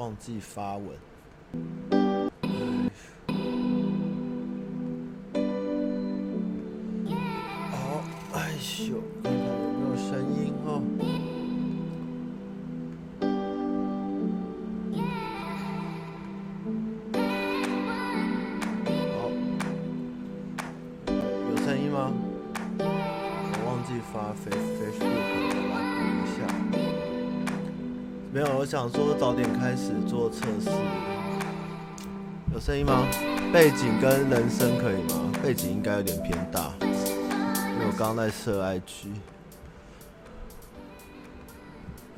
忘记发文。我想说早点开始做测试。有声音吗？背景跟人声可以吗？背景应该有点偏大，因为我刚刚在设 IG。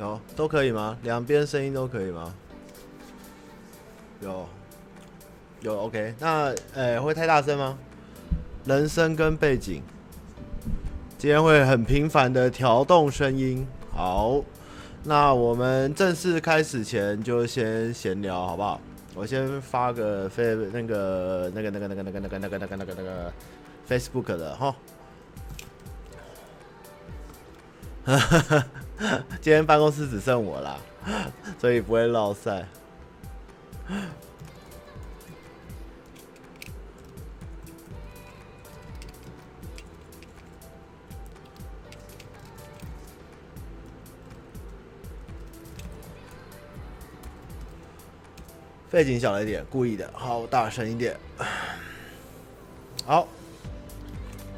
有，都可以吗？两边声音都可以吗？有，有 OK。那呃，会太大声吗？人声跟背景，今天会很频繁的调动声音。好。那我们正式开始前就先闲聊，好不好？我先发个飞那个那个那个那个那个那个那个那个那个那个 Facebook 的哈。今天办公室只剩我了，所以不会落赛。背景小了一点，故意的。好，大声一点。好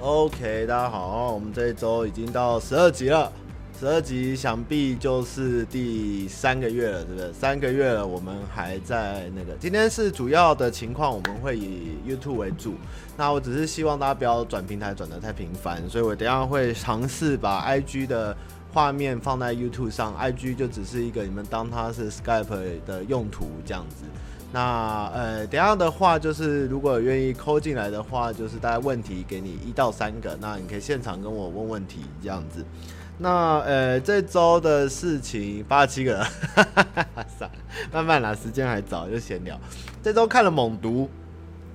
，OK，大家好，我们这一周已经到十二集了，十二集想必就是第三个月了，对不对？三个月了，我们还在那个。今天是主要的情况，我们会以 YouTube 为主。那我只是希望大家不要转平台转的太频繁，所以我等下会尝试把 IG 的画面放在 YouTube 上，IG 就只是一个你们当它是 Skype 的用途这样子。那呃，等下的话就是，如果愿意扣进来的话，就是大概问题给你一到三个，那你可以现场跟我问问题这样子。那呃，这周的事情八十七个人，哈哈哈哈，慢慢来，时间还早，就闲聊。这周看了猛毒，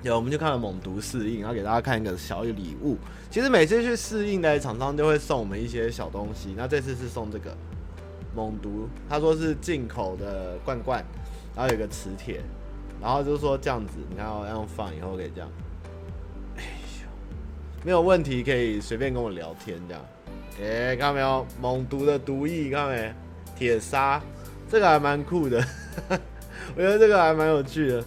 有我们就看了猛毒适应，然后给大家看一个小礼物。其实每次去试映的厂商都会送我们一些小东西，那这次是送这个猛毒，他说是进口的罐罐，然后有个磁铁。然后就是说这样子，你看我要放以后可以这样，哎呦，没有问题，可以随便跟我聊天这样。哎，看到没有？猛毒的毒液，看到没？铁砂，这个还蛮酷的，我觉得这个还蛮有趣的。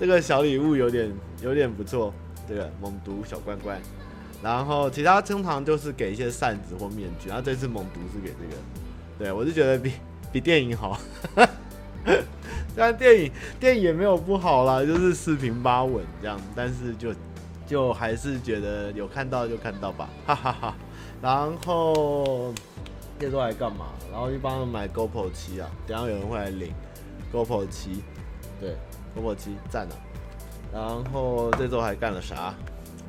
这个小礼物有点有点不错，这个猛毒小罐罐。然后其他通常就是给一些扇子或面具，然后这次猛毒是给这个，对我是觉得比比电影好。但电影电影也没有不好啦，就是四平八稳这样，但是就就还是觉得有看到就看到吧，哈哈哈。然后这周还干嘛？然后去帮他买 GoPro 七啊，等下有人会来领 GoPro 七，对，GoPro 七赞了。然后这周还干了啥？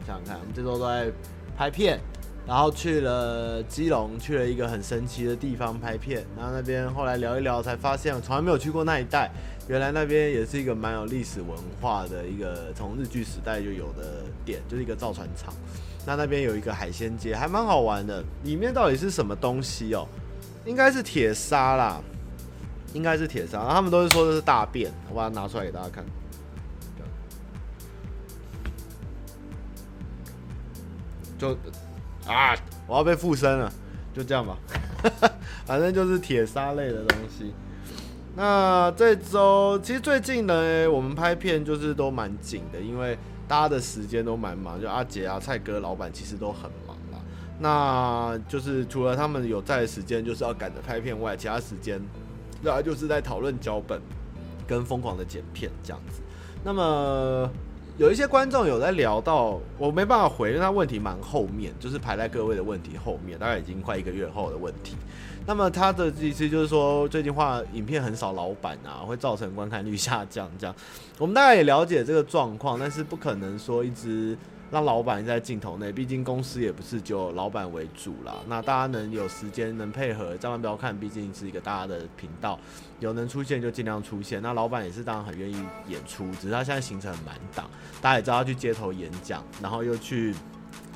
想想看，我们这周都在拍片。然后去了基隆，去了一个很神奇的地方拍片。然后那边后来聊一聊，才发现我从来没有去过那一带。原来那边也是一个蛮有历史文化的一个，从日据时代就有的点，就是一个造船厂。那那边有一个海鲜街，还蛮好玩的。里面到底是什么东西哦？应该是铁砂啦，应该是铁砂。他们都是说这是大便，我把它拿出来给大家看。就。啊！我要被附身了，就这样吧，反正就是铁砂类的东西。那这周其实最近呢，我们拍片就是都蛮紧的，因为大家的时间都蛮忙，就阿杰啊、蔡哥、老板其实都很忙啦。那就是除了他们有在的时间，就是要赶着拍片外，其他时间，然后就是在讨论脚本跟疯狂的剪片这样子。那么。有一些观众有在聊到，我没办法回，因为他问题蛮后面，就是排在各位的问题后面，大概已经快一个月后的问题。那么他的意思就是说，最近画影片很少老板啊，会造成观看率下降。这样，我们大概也了解这个状况，但是不可能说一直。让老板在镜头内，毕竟公司也不是就老板为主啦。那大家能有时间能配合，千万不要看，毕竟是一个大家的频道，有能出现就尽量出现。那老板也是当然很愿意演出，只是他现在行程很满档，大家也知道他去街头演讲，然后又去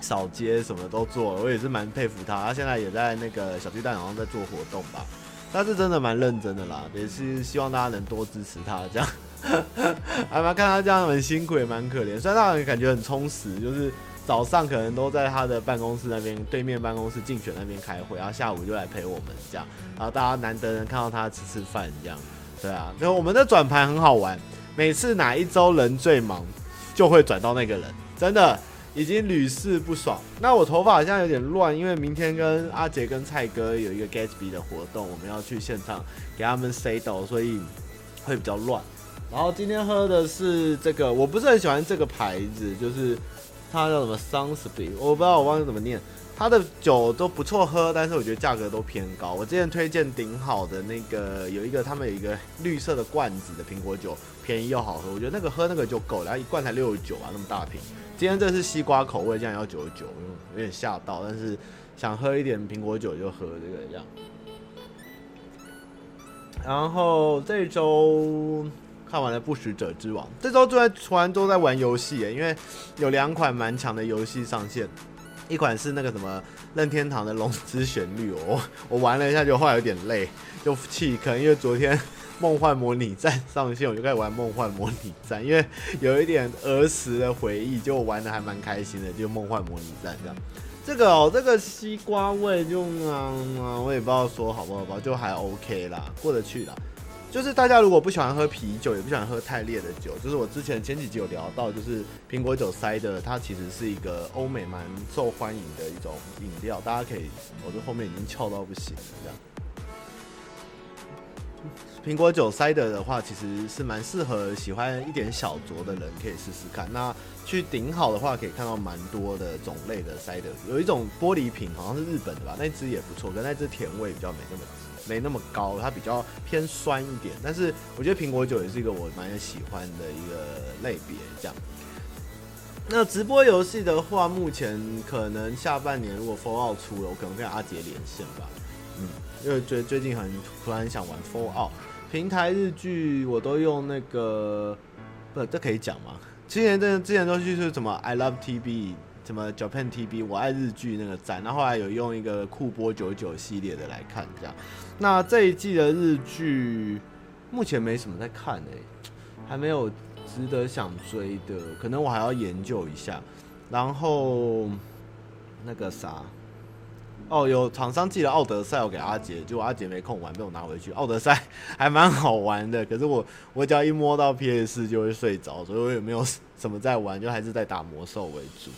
扫街，什么都做，我也是蛮佩服他。他现在也在那个小巨蛋好像在做活动吧。他是真的蛮认真的啦，也是希望大家能多支持他这样。还蛮看他这样很辛苦，也蛮可怜。虽然他人感觉很充实，就是早上可能都在他的办公室那边，对面办公室竞选那边开会，然后下午就来陪我们这样。然后大家难得能看到他吃吃饭这样。对啊，然后我们的转盘很好玩，每次哪一周人最忙，就会转到那个人，真的已经屡试不爽。那我头发好像有点乱，因为明天跟阿杰跟蔡哥有一个 Gatsby 的活动，我们要去现场给他们 say 到，所以会比较乱。然后今天喝的是这个，我不是很喜欢这个牌子，就是它叫什么 Sonsby，我不知道我忘记怎么念。它的酒都不错喝，但是我觉得价格都偏高。我之前推荐顶好的那个有一个，他们有一个绿色的罐子的苹果酒，便宜又好喝，我觉得那个喝那个就够了，然后一罐才六十九啊，那么大瓶。今天这是西瓜口味，竟然要九十九，有点吓到，但是想喝一点苹果酒就喝这个样。然后这周。看完了《不死者之王》，这周都在突然都在玩游戏耶，因为有两款蛮强的游戏上线，一款是那个什么任天堂的《龙之旋律》，哦我玩了一下，就后来有点累，就弃坑，因为昨天《梦幻模拟战》上线，我就开始玩《梦幻模拟战》，因为有一点儿时的回忆，就玩的还蛮开心的，就《梦幻模拟战》这样。这个哦，这个西瓜味就啊、我也不知道说好不好吧，就还 OK 啦，过得去啦。就是大家如果不喜欢喝啤酒，也不喜欢喝太烈的酒，就是我之前前几集有聊到，就是苹果酒塞的，它其实是一个欧美蛮受欢迎的一种饮料，大家可以，我这后面已经翘到不行了这样。苹果酒塞的的话，其实是蛮适合喜欢一点小酌的人可以试试看。那去顶好的话，可以看到蛮多的种类的塞的，有一种玻璃瓶，好像是日本的吧，那支也不错，跟那只甜味比较没那么没那么高，它比较偏酸一点。但是我觉得苹果酒也是一个我蛮喜欢的一个类别。这样，那直播游戏的话，目前可能下半年如果 Fallout 出了，我可能跟阿杰连线吧。嗯，因为最最近很突然想玩 Fallout。平台日剧我都用那个，不，这可以讲吗？之前这之前都是什么 I love TB，什么 Japan TB，我爱日剧那个赞，然后后来有用一个酷播九九系列的来看这样。那这一季的日剧目前没什么在看诶、还没有值得想追的，可能我还要研究一下。然后那个啥。哦，有厂商寄了《奥德赛》我给阿杰，结果阿杰没空玩，被我拿回去。《奥德赛》还蛮好玩的，可是我我只要一摸到 PS 就会睡着，所以我也没有什么在玩，就还是在打魔兽为主。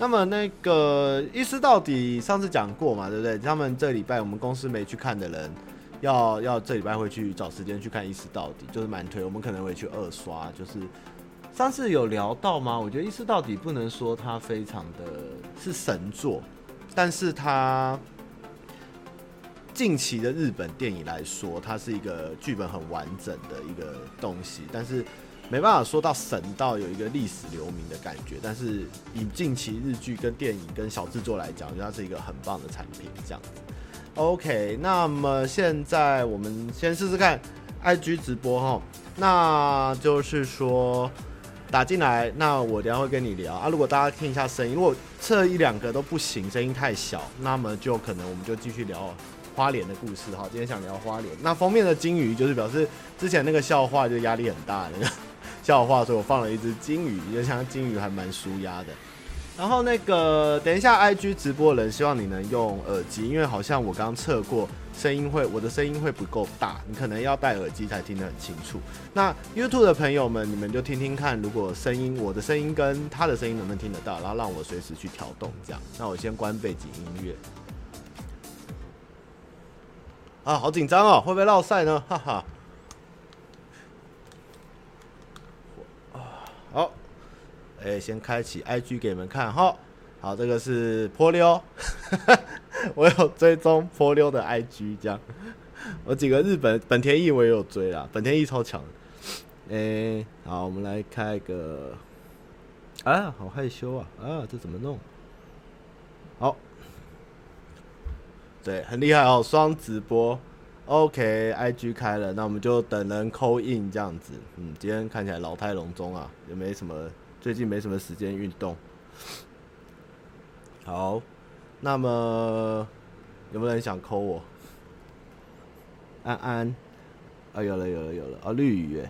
那么那个一尸到底上次讲过嘛，对不对？他们这礼拜我们公司没去看的人，要要这礼拜会去找时间去看一尸到底，就是蛮推。我们可能会去二刷，就是上次有聊到吗？我觉得一尸到底不能说它非常的是神作。但是它近期的日本电影来说，它是一个剧本很完整的一个东西，但是没办法说到神到有一个历史留名的感觉。但是以近期日剧跟电影跟小制作来讲，我觉得它是一个很棒的产品。这样子，OK，那么现在我们先试试看 IG 直播哈，那就是说。打进来，那我等下会跟你聊啊。如果大家听一下声音，如果测一两个都不行，声音太小，那么就可能我们就继续聊花莲的故事哈。今天想聊花莲，那封面的金鱼就是表示之前那个笑话就压力很大那个笑话，所以我放了一只金鱼，因为像金鱼还蛮舒压的。然后那个等一下 IG 直播的人，希望你能用耳机，因为好像我刚测过。声音会，我的声音会不够大，你可能要戴耳机才听得很清楚。那 YouTube 的朋友们，你们就听听看，如果声音，我的声音跟他的声音能不能听得到，然后让我随时去调动这样。那我先关背景音乐。啊，好紧张哦，会不会落赛呢？哈哈。好，哎，先开启 IG 给你们看哈。好，这个是坡溜。我有追踪坡溜的 IG，这样，我几个日本本田翼我也有追啦，本田翼超强。诶、欸，好，我们来开一个，啊，好害羞啊，啊，这怎么弄？好，对，很厉害哦，双直播，OK，IG 开了，那我们就等人扣印这样子。嗯，今天看起来老态龙钟啊，也没什么，最近没什么时间运动。好。那么有没有人想 call 我？安安，啊，有了有了有了，哦，绿鱼，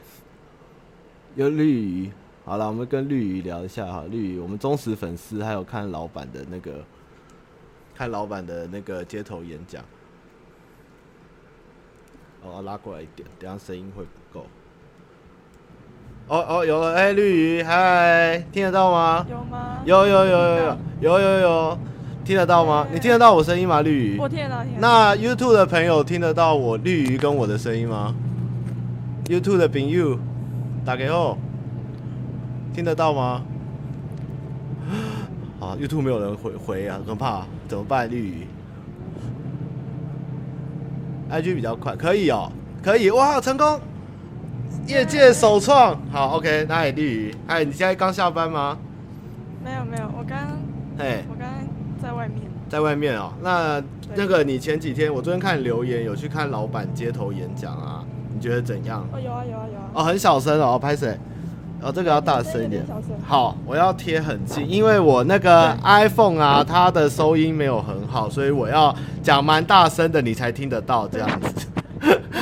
有绿鱼。好了，我们跟绿鱼聊一下哈，绿鱼，我们忠实粉丝，还有看老板的那个，看老板的那个街头演讲。哦，拉过来一点，等下声音会不够。哦哦，有了，哎，绿鱼，嗨，听得到吗？有吗？有有有有有有有有，听得到吗？你听得到我声音吗？绿鱼？我听得到。那 YouTube 的朋友听得到我绿鱼跟我的声音吗？YouTube 的朋友，打给后。听得到吗？啊，YouTube 没有人回回啊，很可怕，怎么办？绿鱼，IG 比较快，可以哦，可以哇，成功，业界首创。好，OK，那也绿鱼，哎，你现在刚下班吗？没有没有，我刚，哎，我刚在外面，在外面哦。那那个你前几天，我昨天看留言，有去看老板街头演讲啊？你觉得怎样？哦，有啊有啊有啊。哦，很小声哦，拍谁？哦，这个要大声一点。好，我要贴很近，因为我那个 iPhone 啊，它的收音没有很好，所以我要讲蛮大声的，你才听得到这样子。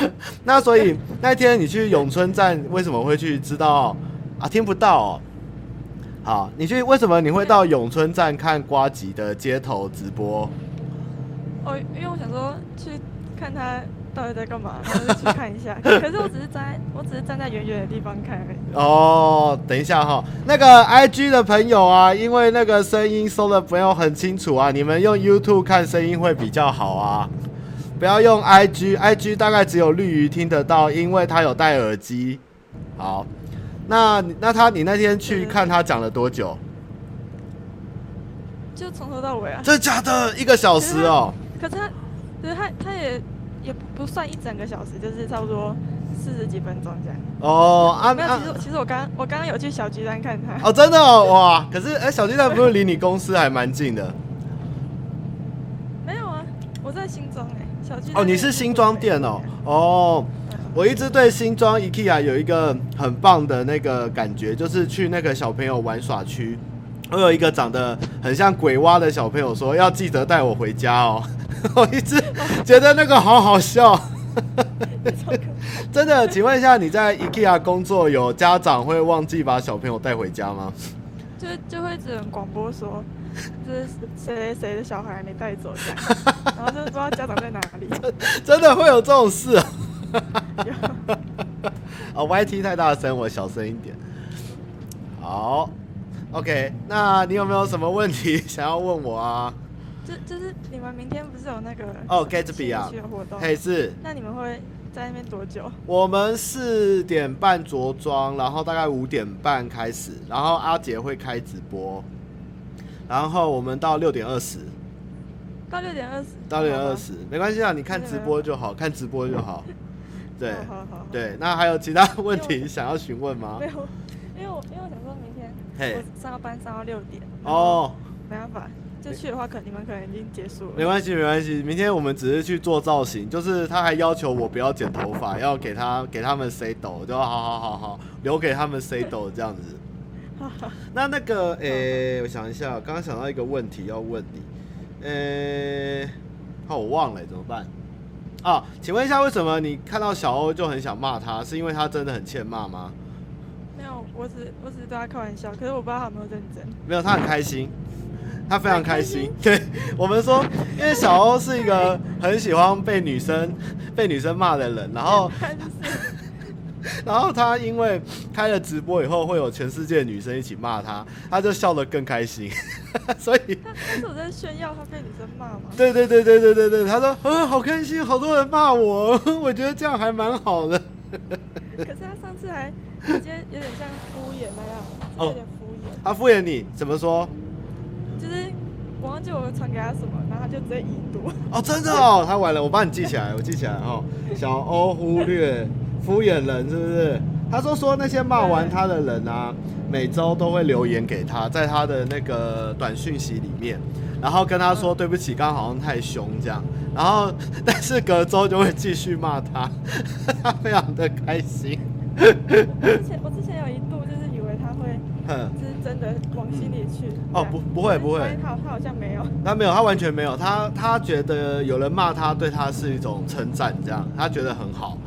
那所以那天你去永春站，为什么会去知道啊？听不到哦。好，你去为什么你会到永春站看瓜吉的街头直播？哦，因为我想说去看他。到底在干嘛？然后就去看一下。可是我只是站，我只是站在远远的地方看而已。哦，等一下哈，那个 IG 的朋友啊，因为那个声音收的没有很清楚啊，你们用 YouTube 看声音会比较好啊。不要用 IG，IG 大概只有绿鱼听得到，因为他有戴耳机。好，那那他你那天去看他讲了多久？就从头到尾啊。真的假的？一个小时哦。可是他，可是他，他也。也不算一整个小时，就是差不多四十几分钟这样。哦，啊，没有，其实其实我刚我刚刚有去小鸡蛋看他。哦，真的哦，哇！可是哎、欸，小鸡蛋不是离你公司还蛮近的？没有啊，我在新庄哎，小巨蛋。哦，你是新装店哦。哦，我一直对新装 IKEA 有一个很棒的那个感觉，就是去那个小朋友玩耍区，我有一个长得很像鬼娃的小朋友说，要记得带我回家哦。我一直觉得那个好好笑，真的。请问一下，你在 IKEA 工作，有家长会忘记把小朋友带回家吗？就就会只能广播说，就是谁谁的小孩没带走这样，然后就不知道家长在哪里。真的会有这种事啊？哦，YT 太大声，我小声一点。好，OK，那你有没有什么问题想要问我啊？就就是你们明天不是有那个哦，Gatsby 啊，活动？嘿，是。那你们会在那边多久？我们四点半着装，然后大概五点半开始，然后阿杰会开直播，然后我们到六点二十。到六点二十。到六点二十，没关系啊，你看直播就好，看直播就好。对，好好好。对，那还有其他问题想要询问吗？没有，因为我因为我想说明天，我上班上到六点。哦。没办法。就去的话，可你们可能已经结束了。没关系，没关系。明天我们只是去做造型，就是他还要求我不要剪头发，要给他给他们塞斗，就好好好好留给他们塞斗这样子。那那个，诶、欸，我想一下，刚刚想到一个问题要问你，诶、欸，好，我忘了，怎么办？啊，请问一下，为什么你看到小欧就很想骂他？是因为他真的很欠骂吗？没有，我只我只是对他开玩笑，可是我不知道他有没有认真。没有，他很开心。他非常开心，对我们说，因为小欧是一个很喜欢被女生被女生骂的人，然后，然后他因为开了直播以后，会有全世界的女生一起骂他，他就笑得更开心，所以他是我在炫耀他被女生骂吗？对对对对对对对，他说，嗯，好开心，好多人骂我，我觉得这样还蛮好的。可是他上次还直接有点像敷衍那样，有点敷衍。他敷衍你怎么说？就是我忘记我传给他什么，然后他就直接已读。哦，真的哦，他完了，我帮你记起来，我记起来哦。小欧忽略敷衍人是不是？他说说那些骂完他的人啊，每周都会留言给他，在他的那个短讯息里面，然后跟他说对不起，刚刚好像太凶这样。然后 但是隔周就会继续骂他，他非常的开心。我之前我之前有一度就是以为他会，就是。真的往心里去。哦，不，不会，不会。他他好像没有。他没有，他完全没有。他他觉得有人骂他，对他是一种称赞，这样他觉得很好。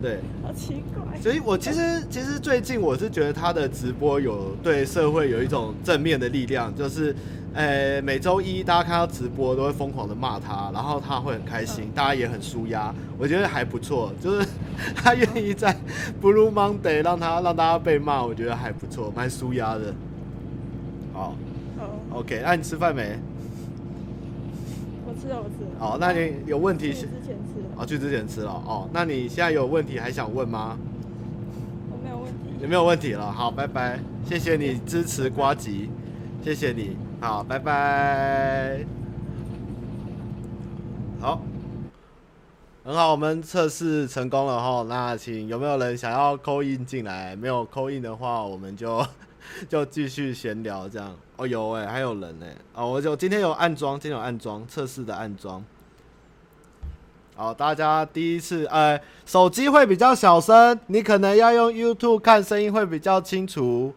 对。好奇怪。所以我其实其实最近我是觉得他的直播有对社会有一种正面的力量，就是。呃、欸，每周一大家看到直播都会疯狂的骂他，然后他会很开心，大家也很舒压，我觉得还不错。就是 他愿意在 Blue Monday 让他让大家被骂，我觉得还不错，蛮舒压的。好，好，OK，那你吃饭没？我吃了，我吃了。好，那你有问题？去之前吃了。哦，去之前吃了。哦，那你现在有问题还想问吗？我没有问题。也没有问题了。好，拜拜，谢谢你支持瓜吉，谢谢你。好，拜拜。好，很好，我们测试成功了哈。那请有没有人想要 call in 进来？没有 call in 的话，我们就 就继续闲聊这样。哦，有哎、欸，还有人呢、欸。哦，我就今天有暗装，今天有暗装测试的暗装。好，大家第一次，呃，手机会比较小声，你可能要用 YouTube 看，声音会比较清楚。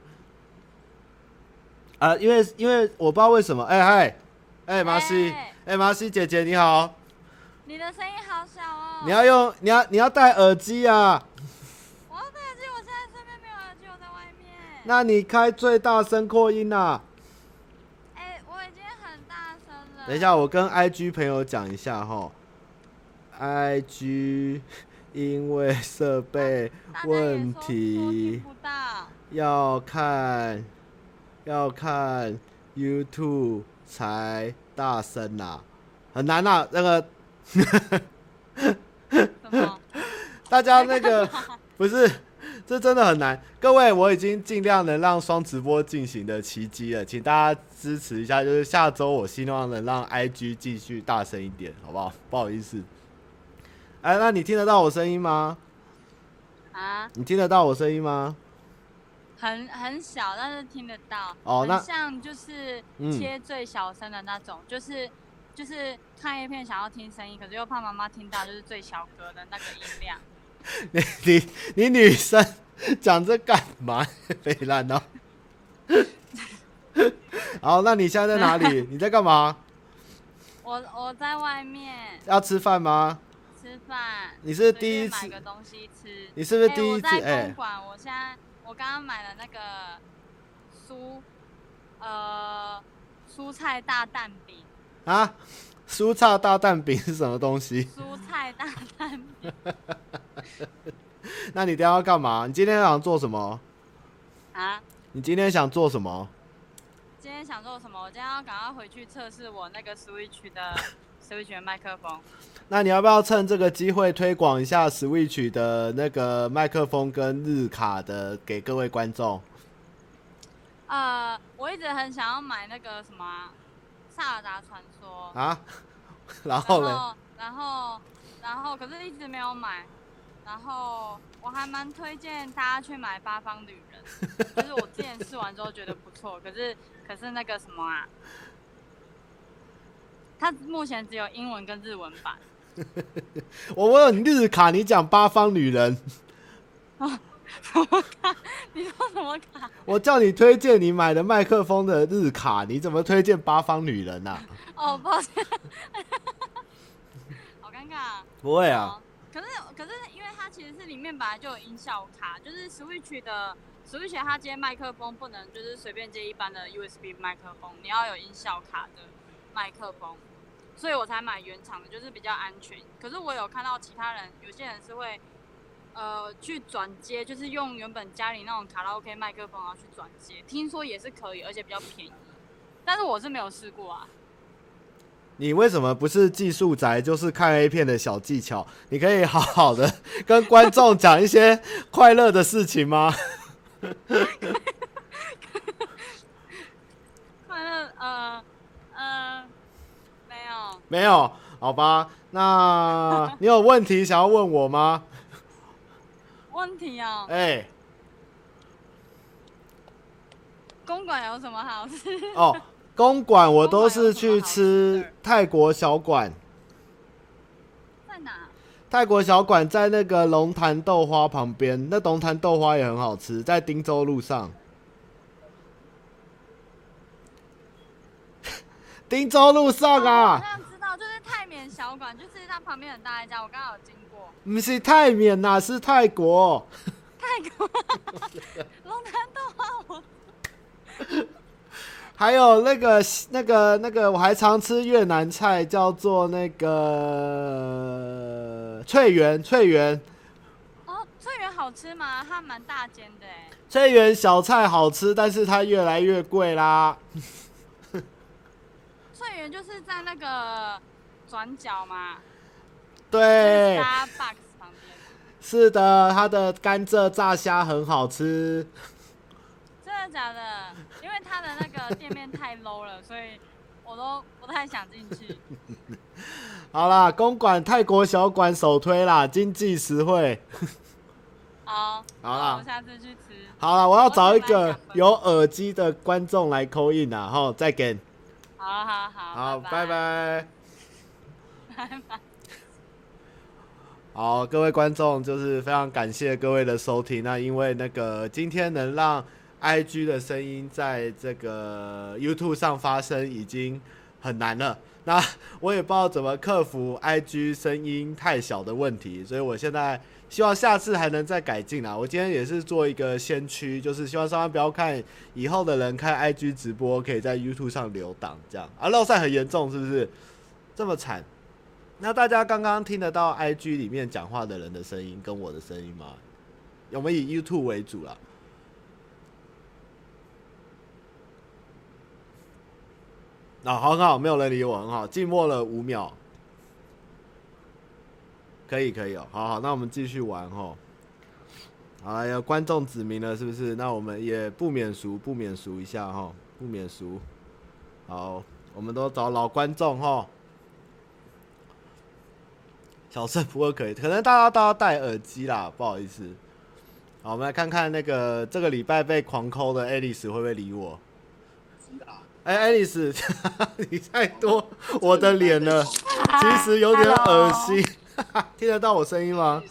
啊、呃，因为因为我不知道为什么，哎、欸、嗨，哎、欸、麻西，哎、欸、麻西姐姐你好，你的声音好小哦，你要用你要你要戴耳机啊，我要戴耳机，我现在身边没有耳机，我在外面，那你开最大声扩音啊，哎、欸，我已经很大声了，等一下我跟 IG 朋友讲一下哈，IG 因为设备问题要看。要看 YouTube 才大声呐，很难呐、啊。那个，大家那个不是，这真的很难。各位，我已经尽量能让双直播进行的奇迹了，请大家支持一下。就是下周，我希望能让 IG 继续大声一点，好不好？不好意思。哎，那你听得到我声音吗？啊？你听得到我声音吗？很很小，但是听得到。哦，那像就是切最小声的那种，嗯、就是就是看一片想要听声音，可是又怕妈妈听到，就是最小格的那个音量。你你你女生讲这干嘛？肥烂到。好，那你现在在哪里？你在干嘛？我我在外面。要吃饭吗？吃饭。你是第一次买个东西吃？你是不是第一次？哎、欸，我在公馆，我现在。我刚刚买了那个蔬，呃，蔬菜大蛋饼。啊？蔬菜大蛋饼是什么东西？蔬菜大蛋饼。那你等下要干嘛？你今天想做什么？啊？你今天想做什么？今天想做什么？我今天要赶快回去测试我那个 Switch 的 Switch 的麦克风。那你要不要趁这个机会推广一下 Switch 的那个麦克风跟日卡的给各位观众？呃，我一直很想要买那个什么《萨尔达传说》啊，然后呢？然后，然后，可是一直没有买。然后我还蛮推荐大家去买《八方旅人》，就是我之前试完之后觉得不错，可是，可是那个什么啊，它目前只有英文跟日文版。我问你日卡，你讲八方女人。啊，什么卡？你说什么卡？我叫你推荐你买的麦克风的日卡，你怎么推荐八方女人呐、啊？哦，抱歉，好尴尬、啊。不会啊。可是，可是，因为它其实是里面本来就有音效卡，就是 Switch 的 Switch 它接麦克风不能就是随便接一般的 USB 麦克风，你要有音效卡的麦克风。所以我才买原厂的，就是比较安全。可是我有看到其他人，有些人是会，呃，去转接，就是用原本家里那种卡拉 OK 麦克风然后去转接，听说也是可以，而且比较便宜。但是我是没有试过啊。你为什么不是技术宅，就是看 A 片的小技巧？你可以好好的 跟观众讲一些快乐的事情吗？快乐，呃。没有？好吧那 你有问题想要问我吗？问题啊哎。公馆有什么好吃？哦公馆我都是去吃泰国小馆。在哪？泰国小馆在那个龙潭豆花旁边那龙潭豆花也很好吃在汀州路上。汀州路上啊！泰缅小馆，就是它旁边很大一家，我刚好有经过。不是泰缅呐，是泰国。泰国。龙潭豆花我。还有那个那个那个，我还常吃越南菜，叫做那个翠园翠园。哦，翠园好吃吗？它蛮大间的哎。翠园小菜好吃，但是它越来越贵啦。翠园就是在那个转角嘛。对。Starbucks 旁边。是的，它的甘蔗炸虾很好吃。真的假的？因为它的那个店面太 low 了，所以我都不太想进去。好啦，公馆泰国小馆首推啦，经济实惠。好，好啦，我下次去吃。好了，我要找一个有耳机的观众来 call in 啊，吼，再给。好好好，好，拜拜。拜拜。好，各位观众，就是非常感谢各位的收听。那因为那个今天能让 IG 的声音在这个 YouTube 上发声已经很难了，那我也不知道怎么克服 IG 声音太小的问题，所以我现在希望下次还能再改进啦。我今天也是做一个先驱，就是希望上方不要看以后的人开 IG 直播，可以在 YouTube 上留档这样。啊，漏赛很严重是不是？这么惨？那大家刚刚听得到 IG 里面讲话的人的声音跟我的声音吗？我们以 YouTube 为主啦。啊，很好，没有人理我，很好，静默了五秒，可以，可以哦，好好，那我们继续玩哦。好，有观众指名了，是不是？那我们也不免俗，不免俗一下哈，不免俗。好，我们都找老观众哈。小声不过可以，可能大家都要戴耳机啦，不好意思。好，我们来看看那个这个礼拜被狂抠的 Alice 会不会理我？哎，爱丽丝，你太多我的脸了，其实有点恶心。听得到我声音吗？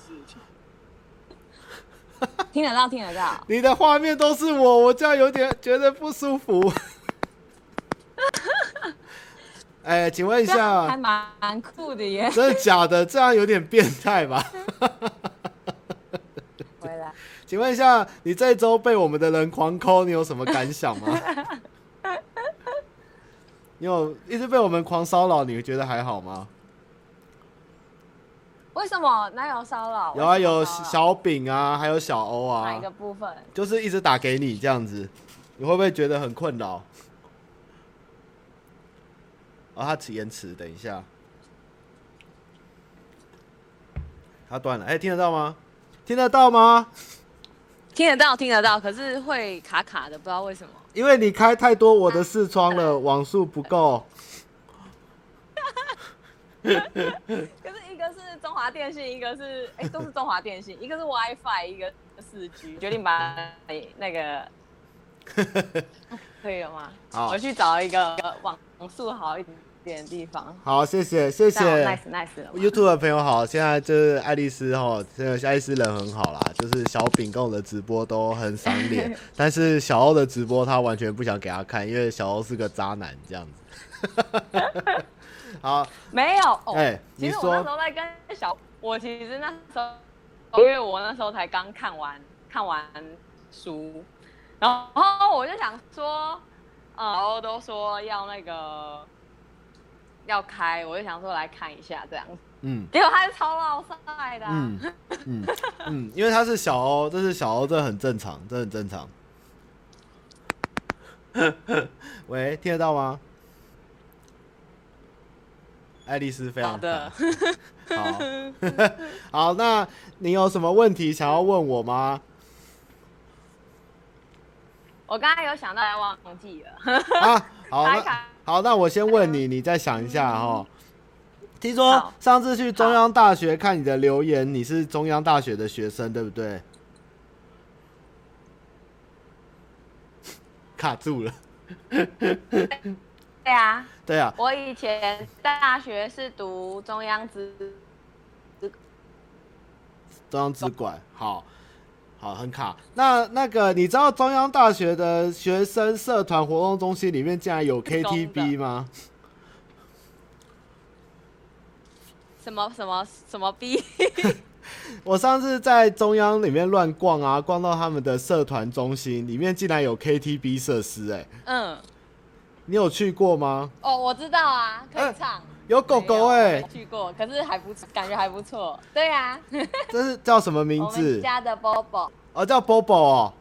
听得到，听得到。你的画面都是我，我这样有点觉得不舒服。哎，请问一下，还蛮酷的耶。真的假的？这样有点变态吧？回来。请问一下，你这周被我们的人狂抠，你有什么感想吗？你有一直被我们狂骚扰，你觉得还好吗？为什么？哪有骚扰？有啊，有小饼啊，还有小欧啊。哪一个部分？就是一直打给你这样子，你会不会觉得很困扰？哦，它迟延迟，等一下，它断了。哎、欸，听得到吗？听得到吗？听得到，听得到，可是会卡卡的，不知道为什么。因为你开太多我的视窗了，网速不够。可是一个是中华电信，一个是哎、欸，都是中华电信，一个是 WiFi，一个四 G，决定把那个 可以了吗？好，我去找一个网速好一点。点地方好，谢谢谢谢，nice nice。YouTube 的朋友好，现在就是爱丽丝哈，现在爱丽丝人很好啦，就是小饼跟我的直播都很赏脸，但是小欧的直播他完全不想给他看，因为小欧是个渣男这样子。好，没有，哎、欸，其实我那时候在跟小，我其实那时候，因为我那时候才刚看完看完书，然后我就想说，嗯，然后都说要那个。要开，我就想说来看一下这样。嗯，结果他是超老帅的、啊。嗯嗯嗯，因为他是小欧，这是小欧，这很正常，这很正常。喂，听得到吗？爱丽丝非常好的。好，好，那你有什么问题想要问我吗？我刚才有想到，要忘记了。啊，好。好，那我先问你，你再想一下哈。听说上次去中央大学看你的留言，你是中央大学的学生，对不对？卡住了。对啊。对啊。我以前大学是读中央资中央资管，好。好很卡。那那个你知道中央大学的学生社团活动中心里面竟然有 ktv 吗？什么什么什么 b 我上次在中央里面乱逛啊逛到他们的社团中心里面竟然有 ktv 设施哎嗯。你有去过吗？哦我知道啊可以唱。有狗狗哎、欸，去过，可是还不错，感觉还不错。对啊，这是叫什么名字？我们家的 Bobo。哦，叫 Bobo 哦。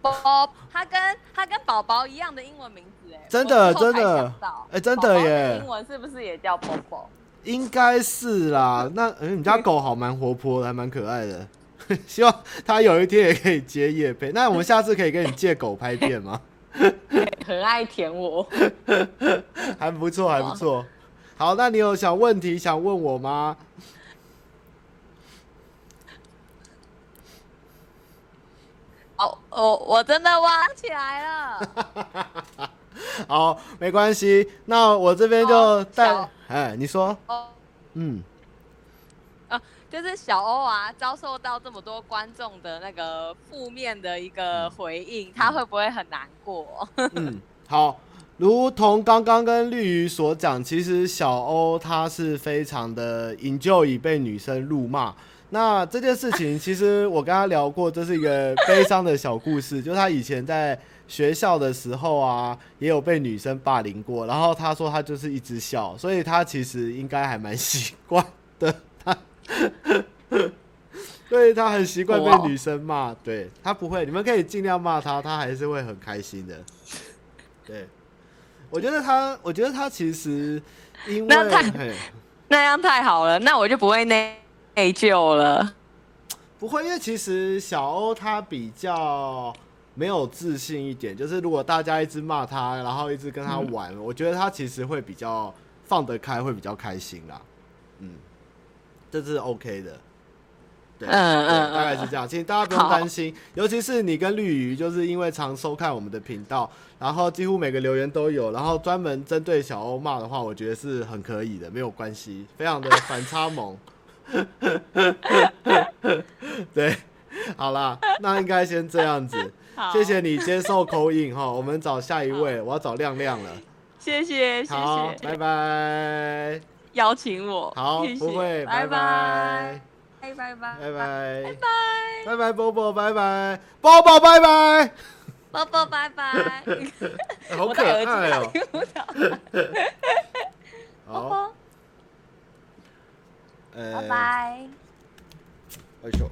Bob，他跟它跟宝宝一样的英文名字哎。真的真的。哎、欸，真的耶。英文是不是也叫 Bobo？应该是啦，那嗯，你家狗好蛮活泼的，还蛮可爱的。希望它有一天也可以接夜配。那我们下次可以跟你借狗拍片吗？很爱舔我，还不错，还不错。好，那你有小问题想问我吗？哦，我我真的忘起来了。好，没关系。那我这边就带。哎，你说。嗯。啊，就是小欧啊，遭受到这么多观众的那个负面的一个回应，他会不会很难过？嗯，好。如同刚刚跟绿鱼所讲，其实小欧他是非常的 enjoy 被女生辱骂。那这件事情，其实我跟他聊过，这是一个悲伤的小故事，就是他以前在。学校的时候啊，也有被女生霸凌过，然后他说他就是一直笑，所以他其实应该还蛮习惯的。他，对他很习惯被女生骂，对他不会，你们可以尽量骂他，他还是会很开心的。对，我觉得他，我觉得他其实因为那太那样太好了，那我就不会内内疚了。不会，因为其实小欧他比较。没有自信一点，就是如果大家一直骂他，然后一直跟他玩，嗯、我觉得他其实会比较放得开，会比较开心啦。嗯，这是 OK 的。对，嗯嗯，大概是这样，其实大家不用担心，尤其是你跟绿鱼，就是因为常收看我们的频道，然后几乎每个留言都有，然后专门针对小欧骂的话，我觉得是很可以的，没有关系，非常的反差萌。对，好啦，那应该先这样子。谢谢你接受 call in 哈，我们找下一位，我要找亮亮了。谢谢，谢谢，拜拜。邀请我，好，不会，拜拜，拜拜，拜拜，拜拜，拜拜，拜拜，波波，拜拜，波波，拜拜，波波，拜拜。好可爱哦。好，拜拜。哎呦，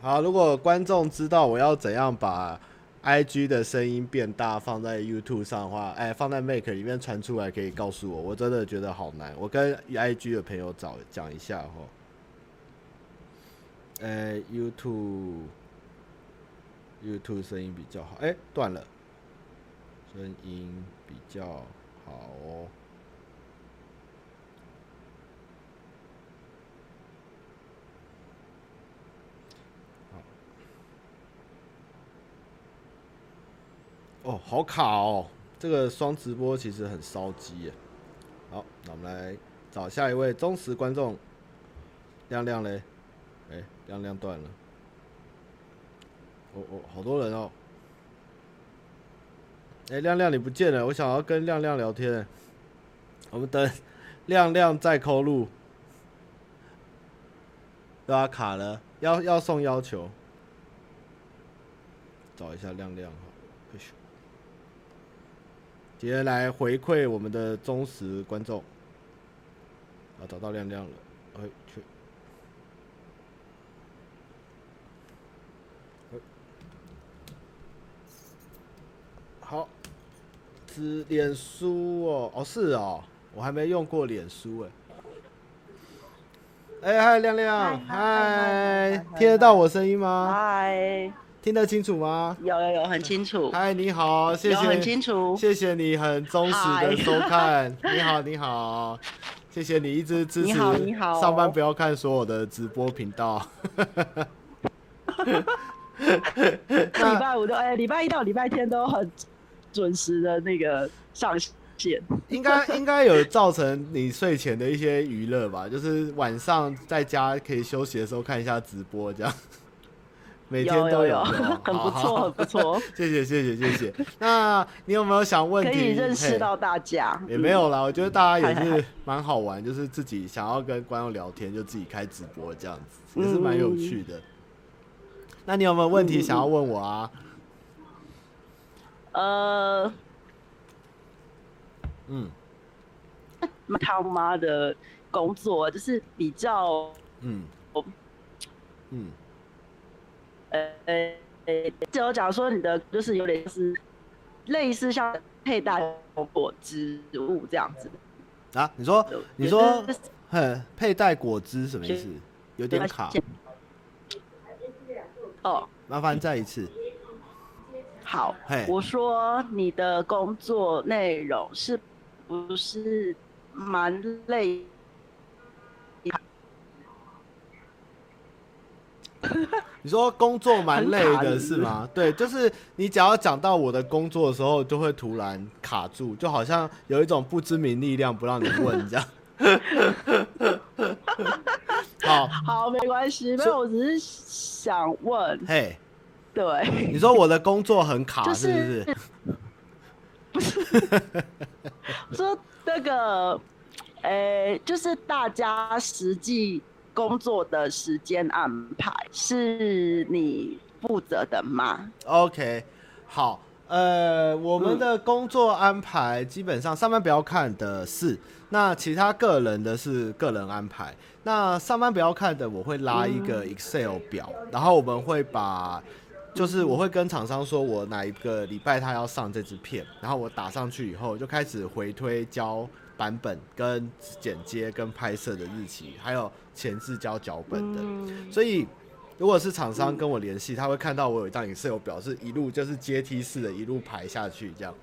好，如果观众知道我要怎样把。I G 的声音变大，放在 YouTube 上的话，哎、欸，放在 Make 里面传出来，可以告诉我。我真的觉得好难，我跟 I G 的朋友找讲一下哈。哎、欸、YouTube 声音比较好，哎、断了，声音比较好哦。哦，好卡哦！这个双直播其实很烧机耶。好，那我们来找下一位忠实观众，亮亮嘞。哎、亮亮断了。哦哦，好多人哦。哎、亮亮你不见了，我想要跟亮亮聊天。我们等亮亮再扣路。对啊，卡了，要要送要求。找一下亮亮哈。接下来回馈我们的忠实观众，啊，找到亮亮了，哎，去，好，是脸书哦，哦是哦，我还没用过脸书哎，哎嗨亮亮，嗨，听得到我声音吗？嗨。听得清楚吗？有有有，很清楚。嗨，你好，谢谢，很清楚，谢谢你很忠实的收看。你好，你好，谢谢你一直支持。你好，你好。上班不要看所有的直播频道。礼拜五都哎，礼拜一到礼拜天都很准时的那个上线。应该应该有造成你睡前的一些娱乐吧？就是晚上在家可以休息的时候看一下直播这样。每天都有有，很不错，很不错。谢谢谢谢谢谢。那你有没有想问题？可以认识到大家。也没有啦，我觉得大家也是蛮好玩，就是自己想要跟观众聊天，就自己开直播这样子，也是蛮有趣的。那你有没有问题想要问我啊？呃，嗯，他妈的工作就是比较，嗯，嗯。呃呃，就假如说你的就是有点是类似像佩戴果汁物这样子啊？你说你说，哼，佩戴果汁什么意思？有点卡。哦，麻烦再一次。好，我说你的工作内容是不是蛮累？你说工作蛮累的是吗？对，就是你只要讲到我的工作的时候，就会突然卡住，就好像有一种不知名力量不让你问这样。好，好，没关系，没有，我只是想问。嘿，对，你说我的工作很卡，是不是？不是，说那个，诶，就是大家实际。工作的时间安排是你负责的吗？OK，好，呃，我们的工作安排基本上上班不要看的是，那其他个人的是个人安排。那上班不要看的，我会拉一个 Excel 表，嗯、然后我们会把，就是我会跟厂商说我哪一个礼拜他要上这支片，然后我打上去以后就开始回推交。版本跟剪接跟拍摄的日期，还有前置交脚本的，嗯、所以如果是厂商跟我联系，嗯、他会看到我有一张 Excel 表，是一路就是阶梯式的，一路排下去这样。